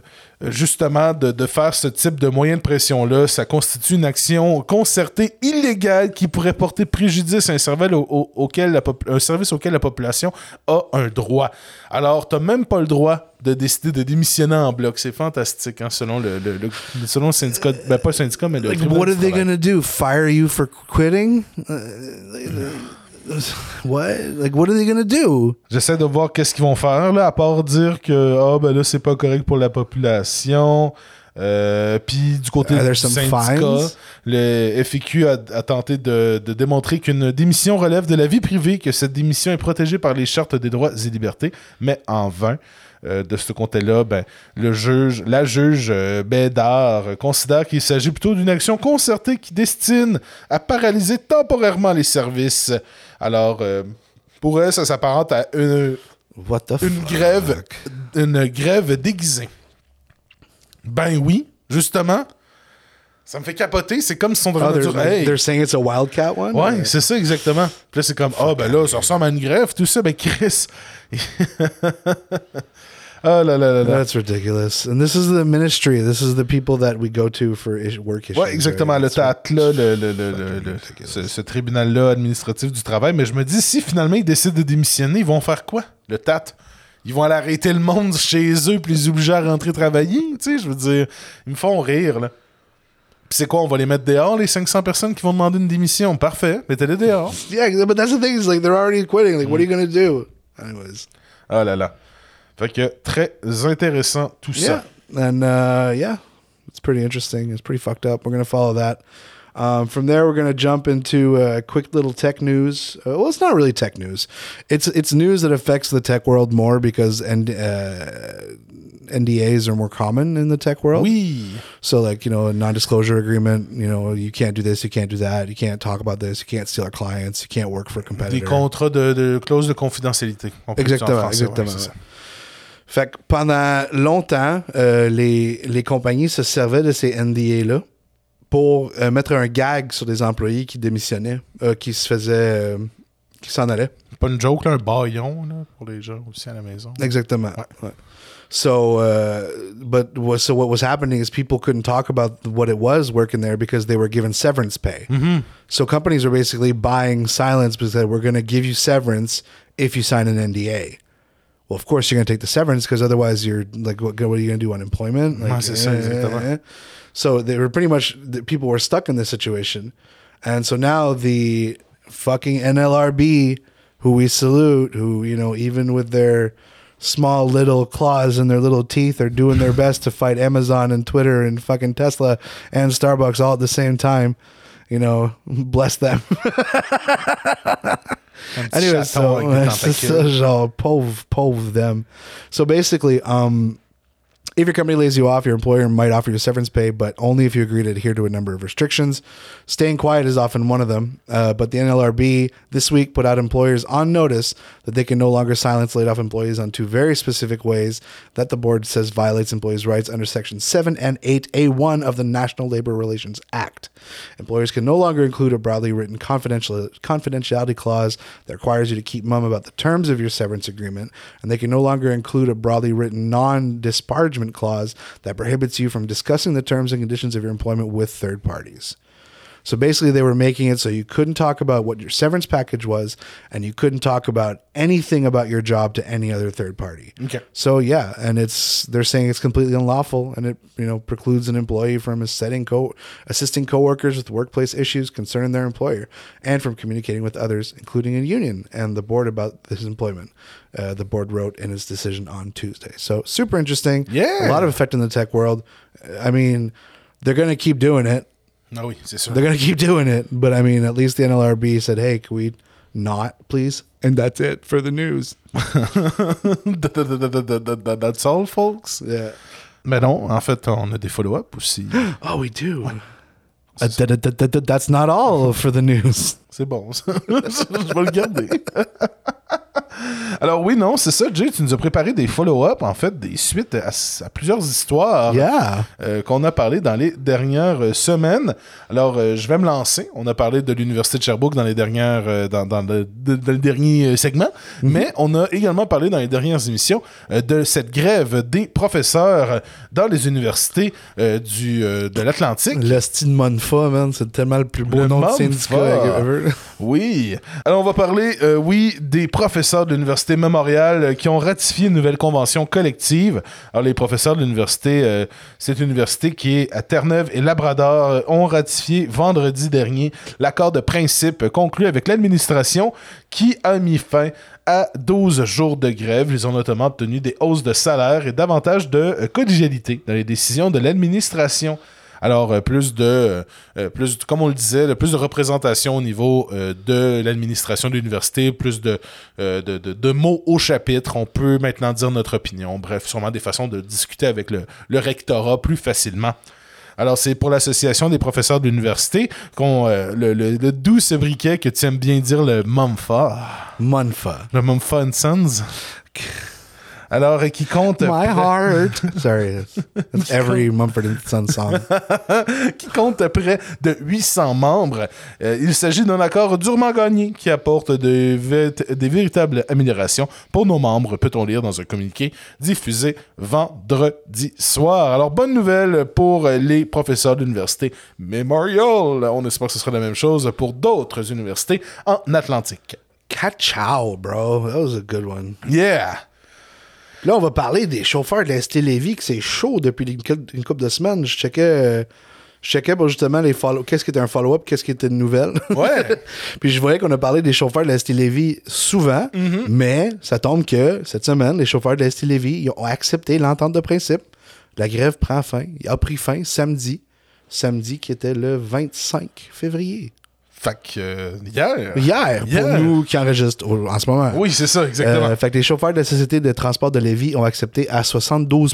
justement, de, de faire ce type de moyen de pression-là, ça constitue une action concertée illégale qui pourrait porter préjudice à un service, au- au- auquel la pop- un service auquel la population a un droit. Alors, tu même pas le droit de décider de démissionner en bloc. C'est fantastique, hein, selon, le, le- le- selon le syndicat. Ben, pas le syndicat, mais le Like, what are they travail. gonna do? Fire you for quitting? Uh, [laughs] what? Like, what are they gonna do? J'essaie de voir qu'est-ce qu'ils vont faire, là, à part dire que ah ben là, c'est pas correct pour la population. Euh, Puis du côté there du syndicat, fines? le FAQ a, a tenté de, de démontrer qu'une démission relève de la vie privée, que cette démission est protégée par les chartes des droits et libertés, mais en vain. Euh, de ce côté-là, ben, le juge, la juge euh, Bédard euh, considère qu'il s'agit plutôt d'une action concertée qui destine à paralyser temporairement les services. Alors, euh, pour elle, ça s'apparente à une, What the une fuck? grève, une grève déguisée. Ben oui, justement. Ça me fait capoter. C'est comme si on Oh, devrait they're, dire, hey, they're saying it's a wildcat one? Ouais, c'est ça exactement. Puis là, c'est comme, ah, ben là, ça ressemble à une grève, tout ça. Ben, Chris. [laughs] Là là là là. That's ridiculous. And this is the ministry. This is the people that we go to for work issues. Ouais, exactement. Le TAT, là, le, le- le- le- ce, ce tribunal-là administratif du travail. Mais je me dis, si finalement ils décident de démissionner, ils vont faire quoi, le TAT? Ils vont aller arrêter le monde chez eux puis les obliger à rentrer travailler? Tu sais, je veux dire, ils me font rire, là. Puis c'est quoi, on va les mettre dehors, les 500 personnes qui vont demander une démission? Parfait, mettez-les dehors. Yeah, but that's the thing. Is like they're already quitting. Like, what are you gonna do? Anyways, Ah là là. Fait que très intéressant tout yeah, ça. and uh, yeah, it's pretty interesting. It's pretty fucked up. We're gonna follow that. Um, from there, we're gonna jump into uh, quick little tech news. Uh, well, it's not really tech news. It's it's news that affects the tech world more because and uh, NDAs are more common in the tech world. Oui. So, like, you know, a non disclosure agreement, you know, you can't do this, you can't do that, you can't talk about this, you can't steal our clients, you can't work for a Des contrats de, de clauses de confidentialité. On peut le dire en Exactement, ouais, exactement. ça. Fait que pendant longtemps, euh, les, les compagnies se servaient de ces NDA-là pour euh, mettre un gag sur des employés qui démissionnaient, euh, qui se faisaient. qui s'en allaient. Pas une joke, là, un baillon là, pour les gens aussi à la maison. Exactement. Ouais. So, uh, but so what was happening is people couldn't talk about what it was working there because they were given severance pay. So companies were basically buying silence because they were going to give you severance if you sign an NDA. Well, of course you're going to take the severance because otherwise you're like, what, what are you going to do? Unemployment? Like, Ouais, c'est ça. So they were pretty much the people were stuck in this situation, and so now the fucking NLRB, who we salute, who you know even with their small little claws and their little teeth are doing their best to fight Amazon and Twitter and fucking Tesla and Starbucks all at the same time. You know, [laughs] bless them. [laughs] Un petit Anyway, chaton so avec des ouais, c'est tentacules. ça, genre pauvre, pauvre them. So basically, um, if your company lays you off, your employer might offer you severance pay, but only if you agree to adhere to a number of restrictions. Staying quiet is often one of them. Uh, but the NLRB this week put out employers on notice that they can no longer silence laid off employees on two very specific ways that the board says violates employees' rights under Section 7 and 8A1 of the National Labor Relations Act. Employers can no longer include a broadly written confidential confidentiality clause that requires you to keep mum about the terms of your severance agreement, and they can no longer include a broadly written non-disparagement clause that prohibits you from discussing the terms and conditions of your employment with third parties. So basically, they were making it so you couldn't talk about what your severance package was, and you couldn't talk about anything about your job to any other third party. Okay. So yeah, and it's they're saying it's completely unlawful, and it you know precludes an employee from setting co assisting coworkers with workplace issues concerning their employer, and from communicating with others, including a union and the board about this employment. Uh, the board wrote in its decision on Tuesday. So super interesting. Yeah. a lot of effect in the tech world. I mean, they're going to keep doing it. Oui, c'est sûr. They're going to keep doing it. But I mean, at least the NLRB said, hey, can we not, please? And that's it for the news. [laughs] That's all, folks. Yeah. Mais non, en fait, on a des follow-up aussi. [gasps] Oh, we do. Uh, da- da- da- da- da- that's not all for the news. [laughs] C'est bon, ça. [laughs] Je vais le garder. Alors oui, non, c'est ça, Jay, tu nous as préparé des follow-up, en fait, des suites à, à plusieurs histoires Yeah. euh, qu'on a parlé dans les dernières euh, semaines. Alors, euh, je vais me lancer. On a parlé de l'Université de Sherbrooke dans les dernières, euh, dans, dans le, de- dans le dernier segment, mais on a également parlé dans les dernières émissions de cette grève des professeurs dans les universités du, de l'Atlantique. Le style Monfa, man, c'est tellement le plus beau Le nom de syndicat ever. [laughs] Oui. Alors, on va parler, oui, des professeurs de l'Université Memorial euh, qui ont ratifié une nouvelle convention collective. Alors, les professeurs de l'université, euh, cette université qui est à Terre-Neuve et Labrador, euh, ont ratifié vendredi dernier l'accord de principe conclu avec l'administration qui a mis fin à 12 jours de grève. Ils ont notamment obtenu des hausses de salaire et davantage de collégialité dans les décisions de l'administration. Alors, euh, plus de, euh, plus, comme on le disait, plus de représentation au niveau euh, de l'administration de l'université, plus de, de, de- de mots au chapitre. On peut maintenant dire notre opinion. Bref, sûrement des façons de discuter avec le, le rectorat plus facilement. Alors, c'est pour l'Association des professeurs de l'université qu'on euh, le, le, le doux briquet que tu aimes bien dire le MUMFA, Monfa. le MUMFA and Sons. Alors, qui compte My heart. [laughs] Sorry. That's every Mumford and Son song. [laughs] qui compte près de 800 membres. Euh, il s'agit d'un accord durement gagné qui apporte des véritables améliorations pour nos membres, peut-on lire dans un communiqué diffusé vendredi soir. Alors, bonne nouvelle pour les professeurs de l'université Memorial. On espère que ce sera la même chose pour d'autres universités en Atlantique. Ka-chow, bro. That was a good one. Yeah! Là, on va parler des chauffeurs de la ST Lévis, que c'est chaud depuis une, cou- une couple de semaines. Je checkais, euh, je checkais pour justement les follow qu'est-ce qui était un follow-up, qu'est-ce qui était une nouvelle. Ouais. [laughs] Puis je voyais qu'on a parlé des chauffeurs de la ST Lévis souvent, Mm-hmm. mais ça tombe que cette semaine, les chauffeurs de la ST Lévis ils ont accepté l'entente de principe. La grève prend fin. Il a pris fin samedi. Samedi qui était le 25 février. Fait que, euh, hier. Hier, pour Hier. nous qui enregistrent au- en ce moment. Oui, c'est ça, exactement. Euh, fait que les chauffeurs de la Société de transport de Lévis ont accepté à 72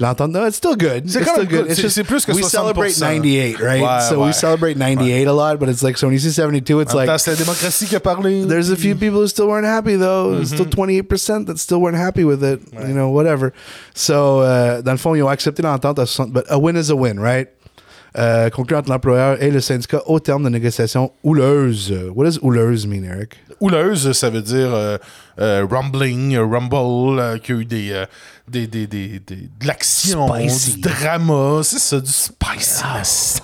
L'entente, no, it's still good. C'est still même good. C'est- plus que We 60%. celebrate 98, right? Ouais, so ouais. we celebrate 98 a lot, but it's like, so when you see 72, it's like, c'est la démocratie qui a parlé. there's a few people who still weren't happy, though. There's Still 28% that still weren't happy with it. You know, whatever. So, euh, dans le fond, ils ont accepté l'entente à 60, but a win is a win, right? Euh, entre l'employeur et le syndicat au terme de négociations houleuses. What does houleuse mean, Eric? Houleuse, ça veut dire euh, euh, rumbling, euh, rumble, qu'il y a eu des, des, des, des, des- de l'action, du drama, c'est ça, du spiciness.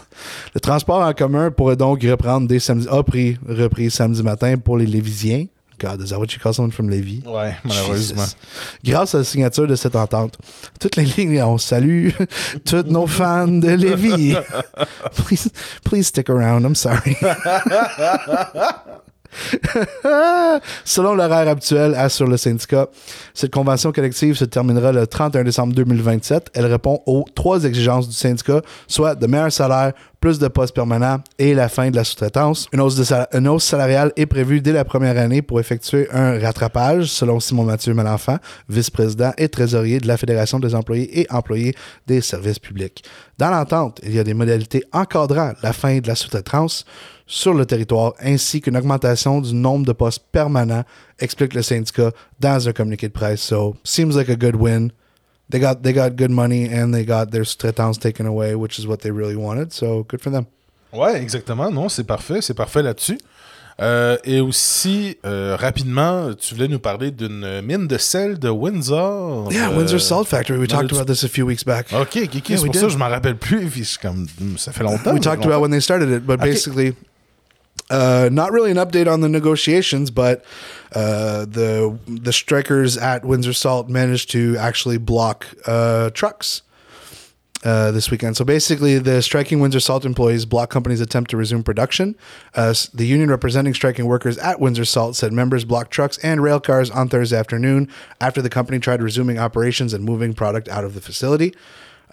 Le transport en commun pourrait donc reprendre dès samedi, a pris, repris samedi matin pour les Lévisiens. God, is that what you call someone from Lévis? Ouais, malheureusement. Jesus. Grâce à la signature de cette entente, toutes les lignes, on salue [laughs] tous nos fans de Lévis. [laughs] please, please stick around, I'm sorry. [laughs] [laughs] Selon l'horaire actuel, assure le syndicat, cette convention collective se terminera le 31 décembre 2027. Elle répond aux trois exigences du syndicat, soit de meilleurs salaires, plus de postes permanents et la fin de la sous-traitance. Une une hausse salariale est prévue dès la première année pour effectuer un rattrapage, selon Simon Mathieu Malenfant, vice-président et trésorier de la Fédération des employés et employés des services publics. Dans l'entente, il y a des modalités encadrant la fin de la sous-traitance sur le territoire ainsi qu'une augmentation du nombre de postes permanents, explique le syndicat dans un communiqué de presse. So, seems like a good win. They got they got good money and they got their sous-traitance taken away, which is what they really wanted. So, good for them. Ouais, exactement. Non, c'est parfait. C'est parfait là-dessus. Euh, et aussi, euh, rapidement, tu voulais nous parler d'une mine de sel de Windsor. Yeah, Euh, Windsor Salt Factory. We talked about this a few weeks back. Ok, ok, ok, Yeah, c'est pour ça did. que je m'en rappelle plus. [laughs] Puis comme, hmm, ça fait longtemps. we talked longtemps. about when they started it, but basically, uh, not really an update on the negotiations, but uh, the the strikers at Windsor Salt managed to actually block uh, trucks. Uh, this weekend. So basically, the striking Windsor Salt employees block company's attempt to resume production. Uh, the union representing striking workers at Windsor Salt said members blocked trucks and rail cars on Thursday afternoon after the company tried resuming operations and moving product out of the facility.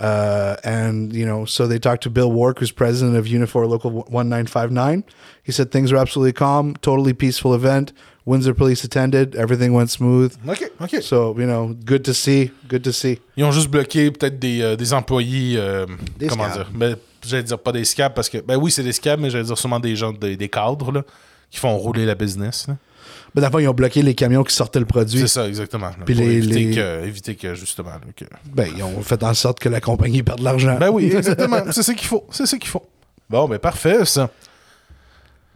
Uh, and you know, so they talked to Bill Wark, who's president of Unifor Local 1959. He said things were absolutely calm, totally peaceful event. Windsor police attended, everything went smooth. Ok, ok. So you know, good to see, good to see. Ils ont juste bloqué peut-être des, euh, des employés. euh, Des comment scabs. dire? Ben, J'allais dire pas des scabs parce que. Ben oui, c'est des scabs, mais j'allais dire sûrement des gens, des, des cadres là, qui font rouler la business. là. Mais d'abord, ils ont bloqué les camions qui sortaient le produit. C'est ça, exactement. Puis pour les- éviter, les- Que, éviter que, justement. que- Ben, ils ont fait en sorte que la compagnie perde de l'argent. Ben oui, exactement. c'est ça qu'il faut. C'est ça qu'il faut. Bon, ben parfait, ça.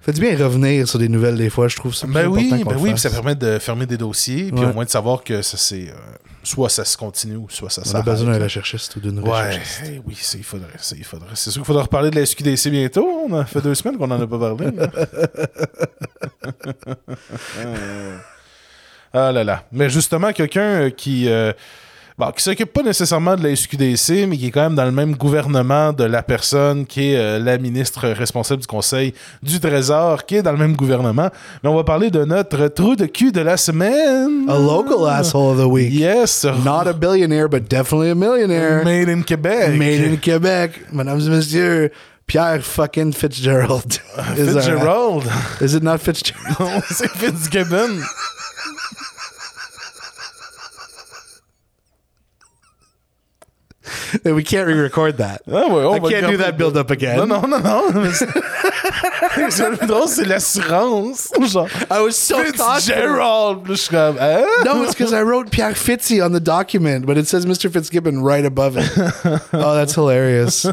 Fait du bien revenir sur des nouvelles des fois, je trouve ça. plus Ben oui, important ben oui, fasse. ça permet de fermer des dossiers, puis Ouais. au moins de savoir que ça c'est. euh, soit ça se continue, ou soit ça On a s'arrête. besoin d'un recherchiste ou d'une Ouais, recherchiste. oui, il faudrait, c'est, il faudrait. C'est sûr qu'il faudra reparler de la SQDC bientôt. On a fait deux semaines qu'on en a pas parlé. [laughs] ah là là. Mais justement, quelqu'un euh, qui. euh, Bon, qui s'occupe pas nécessairement de la SQDC, mais qui est quand même dans le même gouvernement de la personne qui est euh, la ministre responsable du Conseil du Trésor, qui est dans le même gouvernement. Mais on va parler de notre trou de cul de la semaine. A local asshole of the week. Yes. Not a billionaire, but definitely a millionaire. Made in Québec. Made in Québec. Mesdames et messieurs, Pierre fucking Fitzgerald. is [laughs] our- Fitzgerald? Is it not Fitzgerald? [laughs] C'est Fitzgibbon. [laughs] [laughs] we can't re-record that. Ah ouais, on I va can't do garder- that build-up again. Non, non, non, non. mais c'est- plus drôle, c'est l'assurance. Genre, I was so Fitzgerald. Je suis comme, hein? No, it's because I wrote Pierre Fitzy on the document, but it says Mr. Fitzgibbon right above it. [laughs] oh, that's hilarious.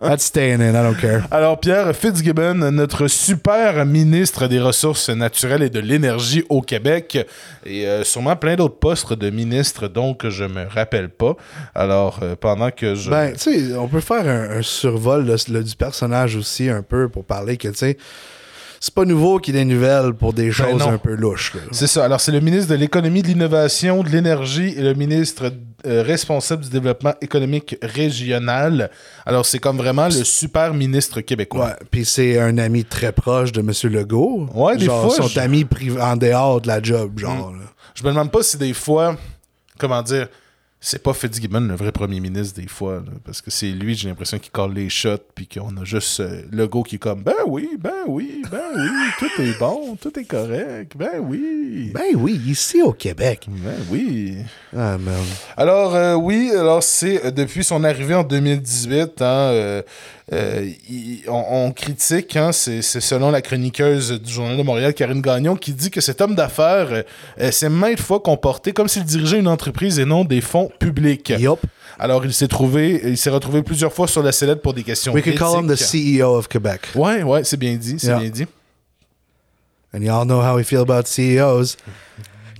That's staying in. I don't care. Alors, Pierre Fitzgibbon, notre super ministre des Ressources naturelles et de l'énergie au Québec, et euh, sûrement plein d'autres postes de ministre, donc je me rappelle pas. Alors, euh, pendant que je. Ben, tu sais, on peut faire un, un survol du personnage aussi un peu pour parler que, tu sais, c'est pas nouveau qu'il y ait des nouvelles pour des choses non. un peu louches. C'est ça. Alors, c'est le ministre de l'économie, de l'innovation, de l'énergie et le ministre euh, responsable du développement économique régional. Alors, c'est comme vraiment le super ministre québécois. Ouais, puis c'est un ami très proche de M. Legault. Ouais, des genre, fois, son je- ami en dehors de la job, genre. là. Je me demande pas si des fois, comment dire, c'est pas Fitzgibbon le vrai premier ministre des fois, là, parce que c'est lui, j'ai l'impression, qui colle les shots, puis qu'on a juste euh, Legault qui est comme, ben oui, ben oui, ben oui, tout est bon, tout est correct, ben oui. Ben oui, ici au Québec. Ben oui. Ah, man. Alors, euh, oui, alors c'est euh, depuis son arrivée en 2018, hein, euh, euh, il- on, on critique, hein, c'est selon la chroniqueuse du Journal de Montréal, Karine Gagnon, qui dit que cet homme d'affaires euh, euh, s'est maintes fois comporté comme s'il dirigeait une entreprise et non des fonds publics. Yup. Alors, il s'est trouvé, il s'est retrouvé plusieurs fois sur la sellette pour des questions We could call him the. CEO of Quebec. Ouais, ouais, c'est bien dit, c'est Yeah. bien dit. And y'all know how we feel about CEOs.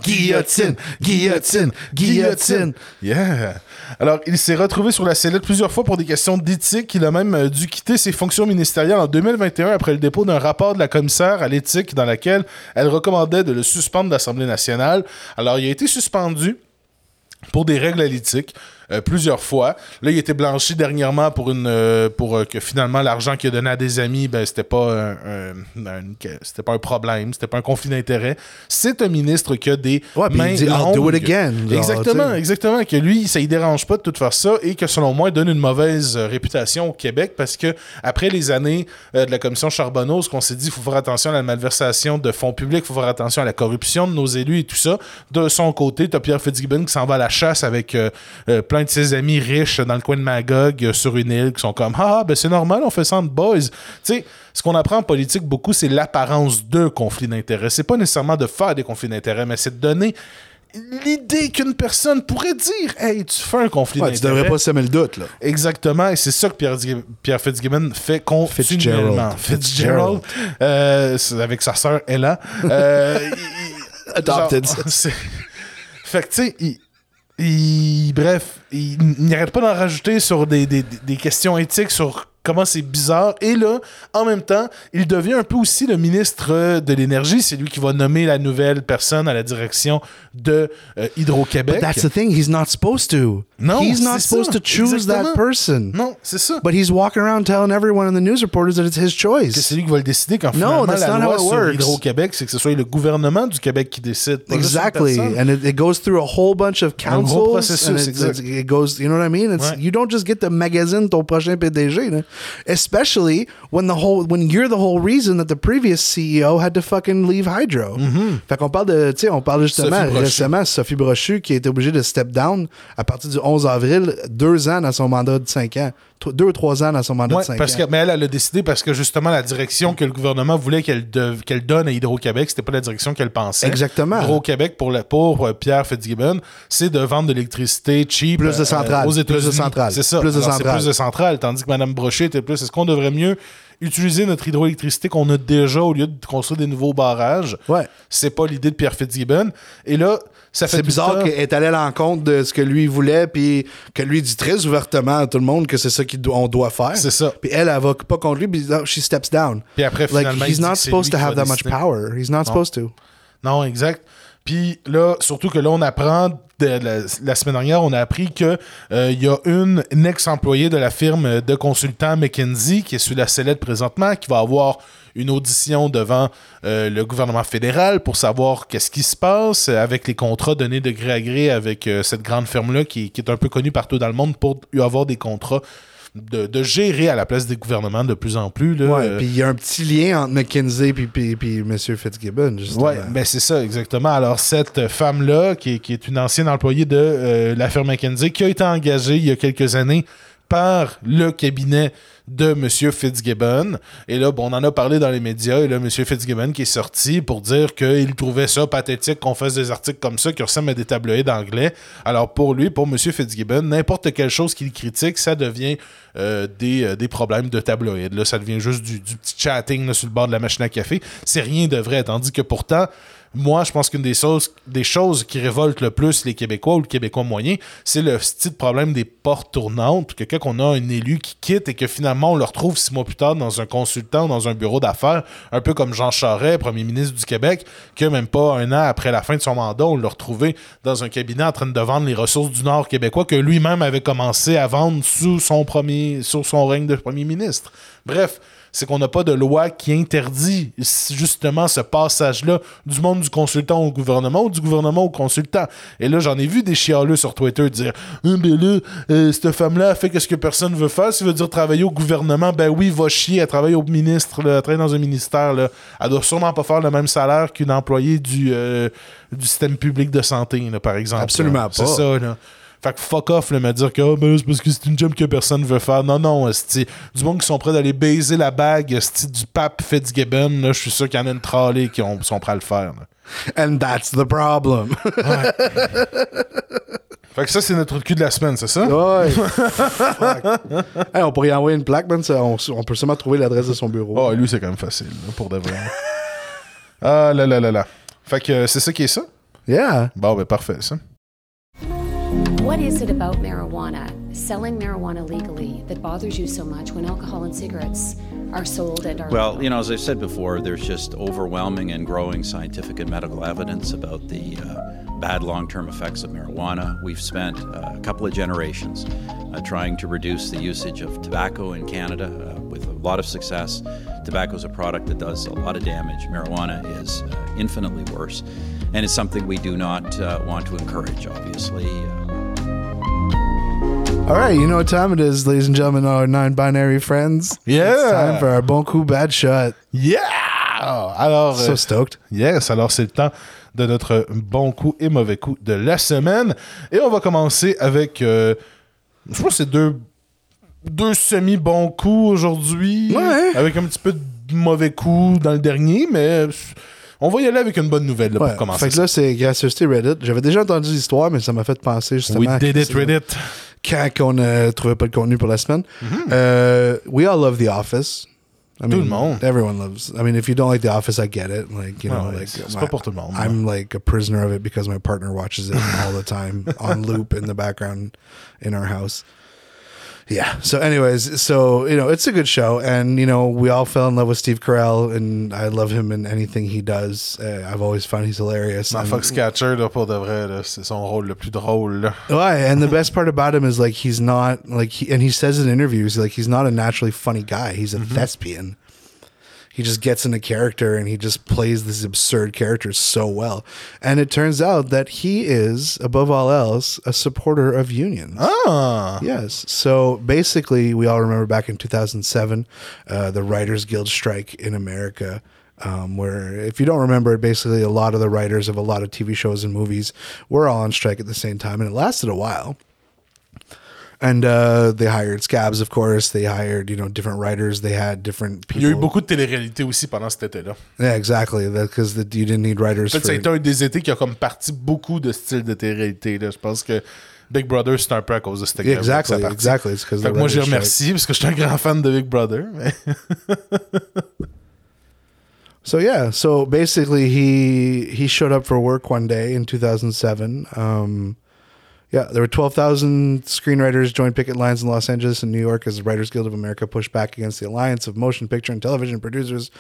Guillotine, guillotine, guillotine. Yeah. Alors, il s'est retrouvé sur la sellette plusieurs fois pour des questions d'éthique. Il a même euh, dû quitter ses fonctions ministérielles en 2021 après le dépôt d'un rapport de la commissaire à l'éthique dans laquelle elle recommandait de le suspendre de l'Assemblée nationale. Alors, il a été suspendu pour des règles à l'éthique. Euh, plusieurs fois. Là, il a été blanchi dernièrement pour une euh, pour euh, que finalement l'argent qu'il a donné à des amis, ben c'était pas un, un- un- c'était pas un problème, c'était pas un conflit d'intérêt. C'est un ministre qui a des Ouais, puis il mains dit, do it again, genre, exactement, tu sais. exactement. Que lui, ça ne dérange pas de tout faire ça et que selon moi, il donne une mauvaise réputation au Québec parce que après les années de la commission Charbonneau, ce qu'on s'est dit, il faut faire attention à la malversation de fonds publics, il faut faire attention à la corruption de nos élus et tout ça. De son côté, tu as Pierre Fitzgibbon qui s'en va à la chasse avec euh, euh, plein de ses amis riches dans le coin de Magog euh, sur une île qui sont comme Ah, ben c'est normal, on fait ça entre boys. Tu sais, ce qu'on apprend en politique beaucoup, c'est l'apparence de conflits d'intérêts. C'est pas nécessairement de faire des conflits d'intérêts, mais c'est de donner l'idée qu'une personne pourrait dire Hey, tu fais un conflit Ouais, tu d'intérêts. devrais pas semer le doute, là. Exactement, et c'est ça que Pierre, Pierre Fitzgibbon fait continuellement. Fitzgerald. Fitzgerald, euh, avec sa sœur Ella. Euh, [laughs] Adopted. genre, [laughs] fait que, tu sais, il, bref, il il n'arrête pas d'en rajouter sur des, des- des questions éthiques, sur comment c'est bizarre. Et là, en même temps, il devient un peu aussi le ministre de l'Énergie. C'est lui qui va nommer la nouvelle personne à la direction de euh, Hydro-Québec. But that's the thing, he's not supposed to. Non, he's not supposed ça, to choose exactement. that person. Non, c'est ça. But he's walking around telling everyone in the news reporters that it's his que choice. c'est lui qui va le décider quand No, finalement that's la not loi how it sur works. Hydro-Québec, c'est que ce soit le gouvernement du Québec qui décide. Exactly, and it, it goes through a whole bunch of Un gros councils. processus, and it, it, goes, you know what I mean? It's, Ouais. You don't just get to magazine ton prochain PDG, là. Especially when the whole when you're the whole reason that the previous CEO had to fucking leave Hydro. Fait qu'on parle de, tu sais, on parle justement Mm-hmm. Sophie Brochu. récemment Sophie Brochu qui a été obligée de step down à partir du 11 avril, deux ans dans son mandat de cinq ans, deux ou trois ans dans son mandat Ouais, de cinq parce ans. que, mais elle, elle a décidé parce que justement, la direction que le gouvernement voulait qu'elle qu'elle donne à Hydro-Québec, c'était pas la direction qu'elle pensait. Exactement. Hydro-Québec, pour, pour euh, Pierre Fitzgibbon, c'est de vendre de l'électricité cheap Plus de euh, centrales, aux plus de États-Unis. centrales, C'est ça. plus de centrales. plus de centrales, tandis que Mme Était plus. Est-ce qu'on devrait mieux utiliser notre hydroélectricité qu'on a déjà au lieu de construire des nouveaux barrages? Ouais. C'est pas l'idée de Pierre Fitzgibbon. Et là, ça fait C'est tout bizarre qu'elle est allée à l'encontre de ce que lui voulait, puis que lui dit très ouvertement à tout le monde que c'est ça qu'on doit faire. C'est ça. Puis elle, elle va pas contre lui, puis she steps down. Puis après, Like, il he's dit not que c'est supposed lui to qui have va that much décider. power. He's not supposed to. Non, exact. Puis là, surtout que là, on apprend, de la, semaine dernière, on a appris que euh, y a une, une ex-employée de la firme de consultants McKinsey qui est sur la sellette présentement, qui va avoir une audition devant euh, le gouvernement fédéral pour savoir qu'est-ce qui se passe avec les contrats donnés de gré à gré avec euh, cette grande firme-là qui, qui est un peu connue partout dans le monde pour avoir des contrats de, de gérer à la place des gouvernements de plus en plus. Là, Ouais, Euh, puis il y a un petit lien entre McKinsey puis, puis, puis M. Fitzgibbon, justement. Ouais, ben c'est ça, exactement. Alors, cette femme-là, qui, est- qui est une ancienne employée de euh, la firme McKinsey, qui a été engagée il y a quelques années par le cabinet de M. Fitzgibbon. Et là, bon, on en a parlé dans les médias. Et là, M. Fitzgibbon qui est sorti pour dire qu'il trouvait ça pathétique qu'on fasse des articles comme ça qui ressemblent à des tabloïds anglais. Alors, pour lui, pour M. Fitzgibbon, n'importe quelle chose qu'il critique, ça devient euh, des, euh, des problèmes de tabloïd. Là, ça devient juste du, petit chatting sur le bord de la machine à café. C'est rien de vrai. Tandis que pourtant, moi, je pense qu'une des choses, des choses qui révoltent le plus les Québécois ou le Québécois moyen, c'est le style problème des portes tournantes. Que quand on a un élu qui quitte et que finalement on le retrouve six mois plus tard dans un consultant, dans un bureau d'affaires, un peu comme Jean Charest, premier ministre du Québec, que même pas un an après la fin de son mandat, on l'a retrouvé dans un cabinet en train de vendre les ressources du Nord québécois que lui-même avait commencé à vendre sous son premier, sous son règne de premier ministre. Bref c'est qu'on n'a pas de loi qui interdit justement ce passage-là du monde du consultant au gouvernement ou du gouvernement au consultant. Et là, j'en ai vu des chialeux sur Twitter dire Ah, ben là, euh, cette femme-là a fait que ce que personne veut faire. Ça veut dire travailler au gouvernement. Ben oui, va chier, elle travaille au ministre, là, elle travaille dans un ministère. Là. Elle doit sûrement pas faire le même salaire qu'une employée du, euh, du système public de santé, là, par exemple. Absolument là. pas. C'est ça, là. Fait que fuck off, là, me dire que Ah, ben, c'est parce que c'est une job que personne veut faire. Non, non, esti. Du monde qui sont prêts d'aller baiser la bague esti, du pape Fitzgibbon, là, je suis sûr qu'il y en a une trollée qui ont- sont prêts à le faire. là. And that's the problem. Fait que ça, c'est notre cul de la semaine, c'est ça? ouais. [laughs] Hey, on pourrait y envoyer une plaque, man. On, on peut seulement trouver l'adresse de son bureau. Oh, lui, c'est quand même facile, là, pour de vrai. ah là là là là. Fait que euh, c'est ça qui est ça? Yeah. Bon, ben parfait, ça. What is it about marijuana selling marijuana legally that bothers you so much when alcohol and cigarettes are sold and are Well, you know, as I said before, there's just overwhelming and growing scientific and medical evidence about the uh, bad long term effects of marijuana. We've spent uh, a couple of generations uh, trying to reduce the usage of tobacco in Canada uh, with a lot of success. Tobacco is a product that does a lot of damage. Marijuana is uh, infinitely worse. And it's something we do not uh, want to encourage, obviously. All right, you know what time it is, ladies and gentlemen, our non-binary friends. Yeah. It's time for our bon coup, bad shot. Yeah! Alors, So euh, stoked. yes, alors c'est le temps de notre bon coup et mauvais coup de la semaine. Et on va commencer avec, euh, je pense que c'est deux, deux semi-bons coups aujourd'hui. Ouais. Avec un petit peu de mauvais coups dans le dernier, mais on va y aller avec une bonne nouvelle là, Ouais. pour commencer. Fait que là, c'est gracieuseté Reddit. J'avais déjà entendu l'histoire, mais ça m'a fait penser justement. We à- did it, Reddit. Quand on ne trouvait pas de contenu pour la semaine. Euh, we all love The Office. I Mm-hmm. Tout le monde. Everyone loves. I mean, if you don't like The Office, I get it. Like, you know, Ouais, like c'est- pas pour tout le monde, I'm like a prisoner of it because my partner watches it all the time [laughs] on loop in the background in our house. Yeah. So, anyways, so you know, it's a good show, and you know, we all fell in love with Steve Carell, and I love him in anything he does. Uh, I've always found he's hilarious. And- Foxcatcher, là, pour de vrai, là, c'est son rôle le plus drôle. Là. Ouais, and the best part about him is like he's not like he, and he says in interviews like he's not a naturally funny guy. He's a thespian. He just gets into character and he just plays these absurd characters so well. And it turns out that he is, above all else, a supporter of unions. Ah! Yes. So basically, we all remember back in 2007, uh, the Writers Guild strike in America, um, where, if you don't remember it, basically a lot of the writers of a lot of TV shows and movies were all on strike at the same time, and it lasted a while. And uh, they hired scabs, of course. They hired, you know, different writers. They had different Il y a eu people. beaucoup de télé-réalité aussi pendant cet été-là. Yeah, exactly. Because you didn't need writers for. que ça a été un des étés qui a comme parti beaucoup de styles de télé-réalité. là. Je pense que Big Brother, c'est un peu à cause de cette Yeah, grève-là ça exactly, parti. exactly. It's 'cause Fait moi, strike. remercié parce que je suis un grand fan de Big Brother. mais- [laughs] So yeah, so basically he he showed up for work one day in 2007. Um, yeah, there were 12,000 screenwriters joined picket lines in Los Angeles and New York as the Writers Guild of America pushed back against the alliance of motion picture and television producers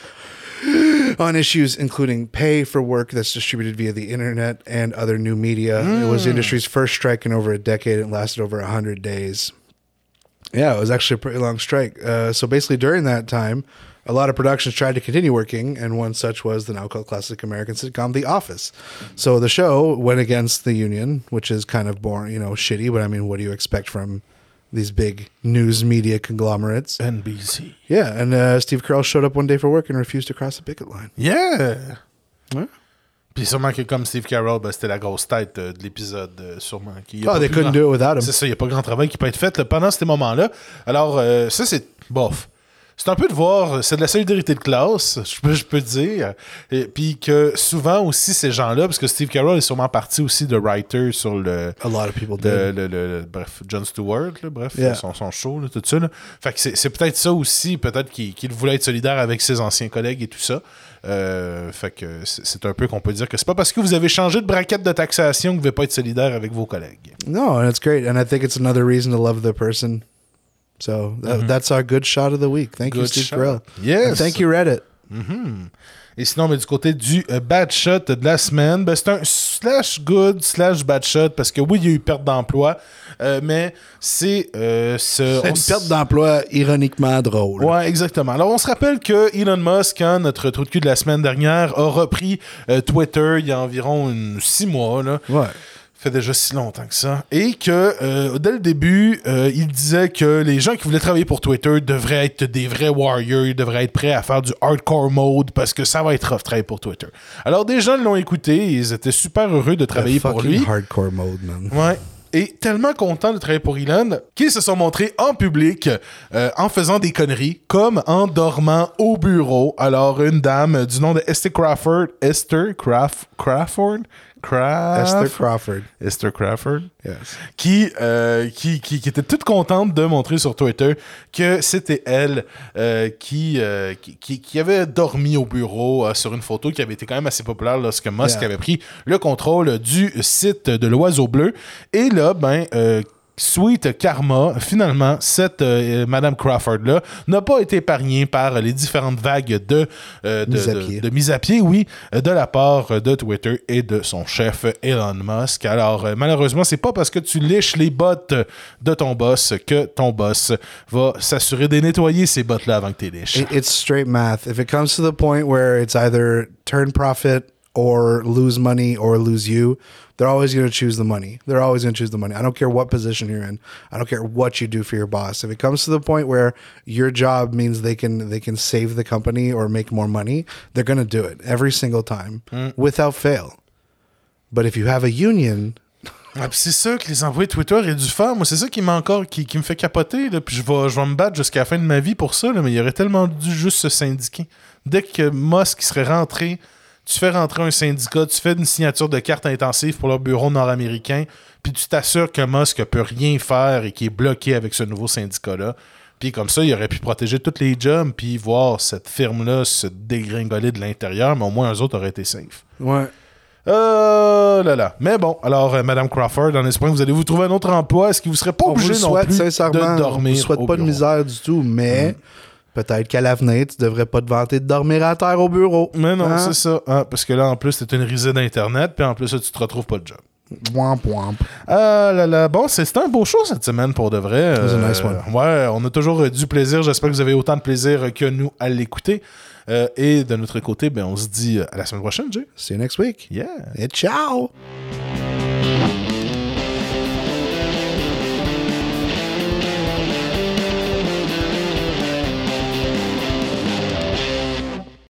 [gasps] on issues including pay for work that's distributed via the internet and other new media. It was the industry's first strike in over a decade and lasted over 100 days. Yeah, it was actually a pretty long strike. Uh, so basically, during that time, a lot of productions tried to continue working, and one such was the now cult classic American sitcom The Office. So the show went against the union, which is kind of boring, you know, shitty. But I mean, what do you expect from these big news media conglomerates? NBC. Yeah, and uh, Steve Carell showed up one day for work and refused to cross the picket line. Yeah! Ouais. Puis sûrement que comme Steve Carroll, ben, c'était la grosse tête euh, de l'épisode, euh, sûrement. qu'il y a Oh, pas they plus couldn't grand- do it without him. C'est ça, il n'y a pas grand travail qui peut être fait là, pendant ces moments-là. Alors, euh, ça, c'est bof. C'est un peu de voir, c'est de la solidarité de classe, je peux, je peux dire. Et puis que souvent aussi, ces gens-là, parce que Steve Carroll est sûrement parti aussi de writer sur le. A lot of people le, le- bref, John Stewart, là, bref, Yeah. son, son show, là, tout ça. là. Fait que c'est peut-être ça aussi, peut-être qu'il voulait être solidaire avec ses anciens collègues et tout ça. Euh, fait que c'est un peu qu'on peut dire que c'est pas parce que vous avez changé de braquette de taxation que vous ne devez pas être solidaire avec vos collègues. No, and it's great, and I think it's another reason to love the person. So that, that's our good shot of the week. Thank you, Good Steve shot. Carell. Yes. And thank you, Reddit. Et sinon, mais du côté du euh, bad shot de la semaine, ben, c'est un slash good slash bad shot parce que oui, il y a eu perte d'emploi, euh, mais c'est euh, ce. C'est une s- perte d'emploi ironiquement drôle. Ouais, exactement. Alors, on se rappelle que Elon Musk, hein, notre trou de cul de la semaine dernière, a repris Twitter il y a environ une- six mois. Là. Ouais. Fait déjà si longtemps que ça. Et que euh, dès le début, euh, il disait que les gens qui voulaient travailler pour Twitter devraient être des vrais warriors, ils devraient être prêts à faire du hardcore mode parce que ça va être rough de travailler pour Twitter. Alors des gens l'ont écouté, ils étaient super heureux de travailler The pour lui. hardcore mode, man. Ouais. Et tellement contents de travailler pour Elon qu'ils se sont montrés en public euh, en faisant des conneries, comme en dormant au bureau. Alors, une dame du nom de Esther Crawford, Esther Craft, Crawford, Craft, Esther Crawford. Esther Crawford, Yes. qui, euh, qui, qui, qui était toute contente de montrer sur Twitter que c'était elle euh, qui, euh, qui, avait dormi au bureau sur une photo qui avait été quand même assez populaire lorsque Musk Yeah. avait pris le contrôle du site de l'Oiseau Bleu. Et là, ben, Sweet Karma, finalement, cette euh, Madame Crawford-là n'a pas été épargnée par les différentes vagues de, euh, de, Mise à pied. de mise à pied, oui, euh, de la part de Twitter et de son chef Elon Musk. Alors, euh, malheureusement, c'est pas parce que tu liches les bottes de ton boss que ton boss va s'assurer de nettoyer ces bottes-là avant que tu les liches. It- it's straight math. If it comes to the point where it's either turn profit or lose money or lose you, they're always going to choose the money. They're always going to choose the money. I don't care what position you're in. I don't care what you do for your boss. If it comes to the point where your job means they can they can save the company or make more money, they're going to do it every single time without fail. But if you have a union, [laughs] Ah, c'est ça que les employés de Twitter aient dû faire. Moi, c'est ça qui m'a encore, qui, qui me fait capoter. Là. Puis je vais, je vais me battre jusqu'à la fin de ma vie pour ça. là, mais il aurait tellement dû juste se syndiquer. Dès que Musk serait rentré, tu fais rentrer un syndicat, tu fais une signature de carte intensive pour leur bureau nord-américain, puis tu t'assures que Musk peut rien faire et qu'il est bloqué avec ce nouveau syndicat-là. Puis comme ça, il aurait pu protéger toutes les jobs, puis voir cette firme-là se dégringoler de l'intérieur, mais au moins eux autres auraient été safe. ouais. Euh là là. Mais bon, alors, euh, Madame Crawford, en espérant que vous allez vous trouver un autre emploi, est-ce qu'il vous serait pas obligé non souhaite plus sincèrement. de dormir on vous souhaite au pas de bureau? Mm. misère du tout, mais peut-être qu'à l'avenir, tu devrais pas te vanter de dormir à terre au bureau. Mais non, Hein? c'est ça. hein, parce que là, en plus, t'es une risée d'Internet, puis en plus, là, tu te retrouves pas de job. Wamp, wamp. Ah là là. Bon, c'est- c'était un beau show cette semaine pour de vrai. Euh, nice one. Ouais, on a toujours euh, du plaisir. J'espère que vous avez autant de plaisir que nous à l'écouter. Euh, et de notre côté, ben, on se dit euh, à la semaine prochaine, Jay. See you next week. Yeah. Et ciao!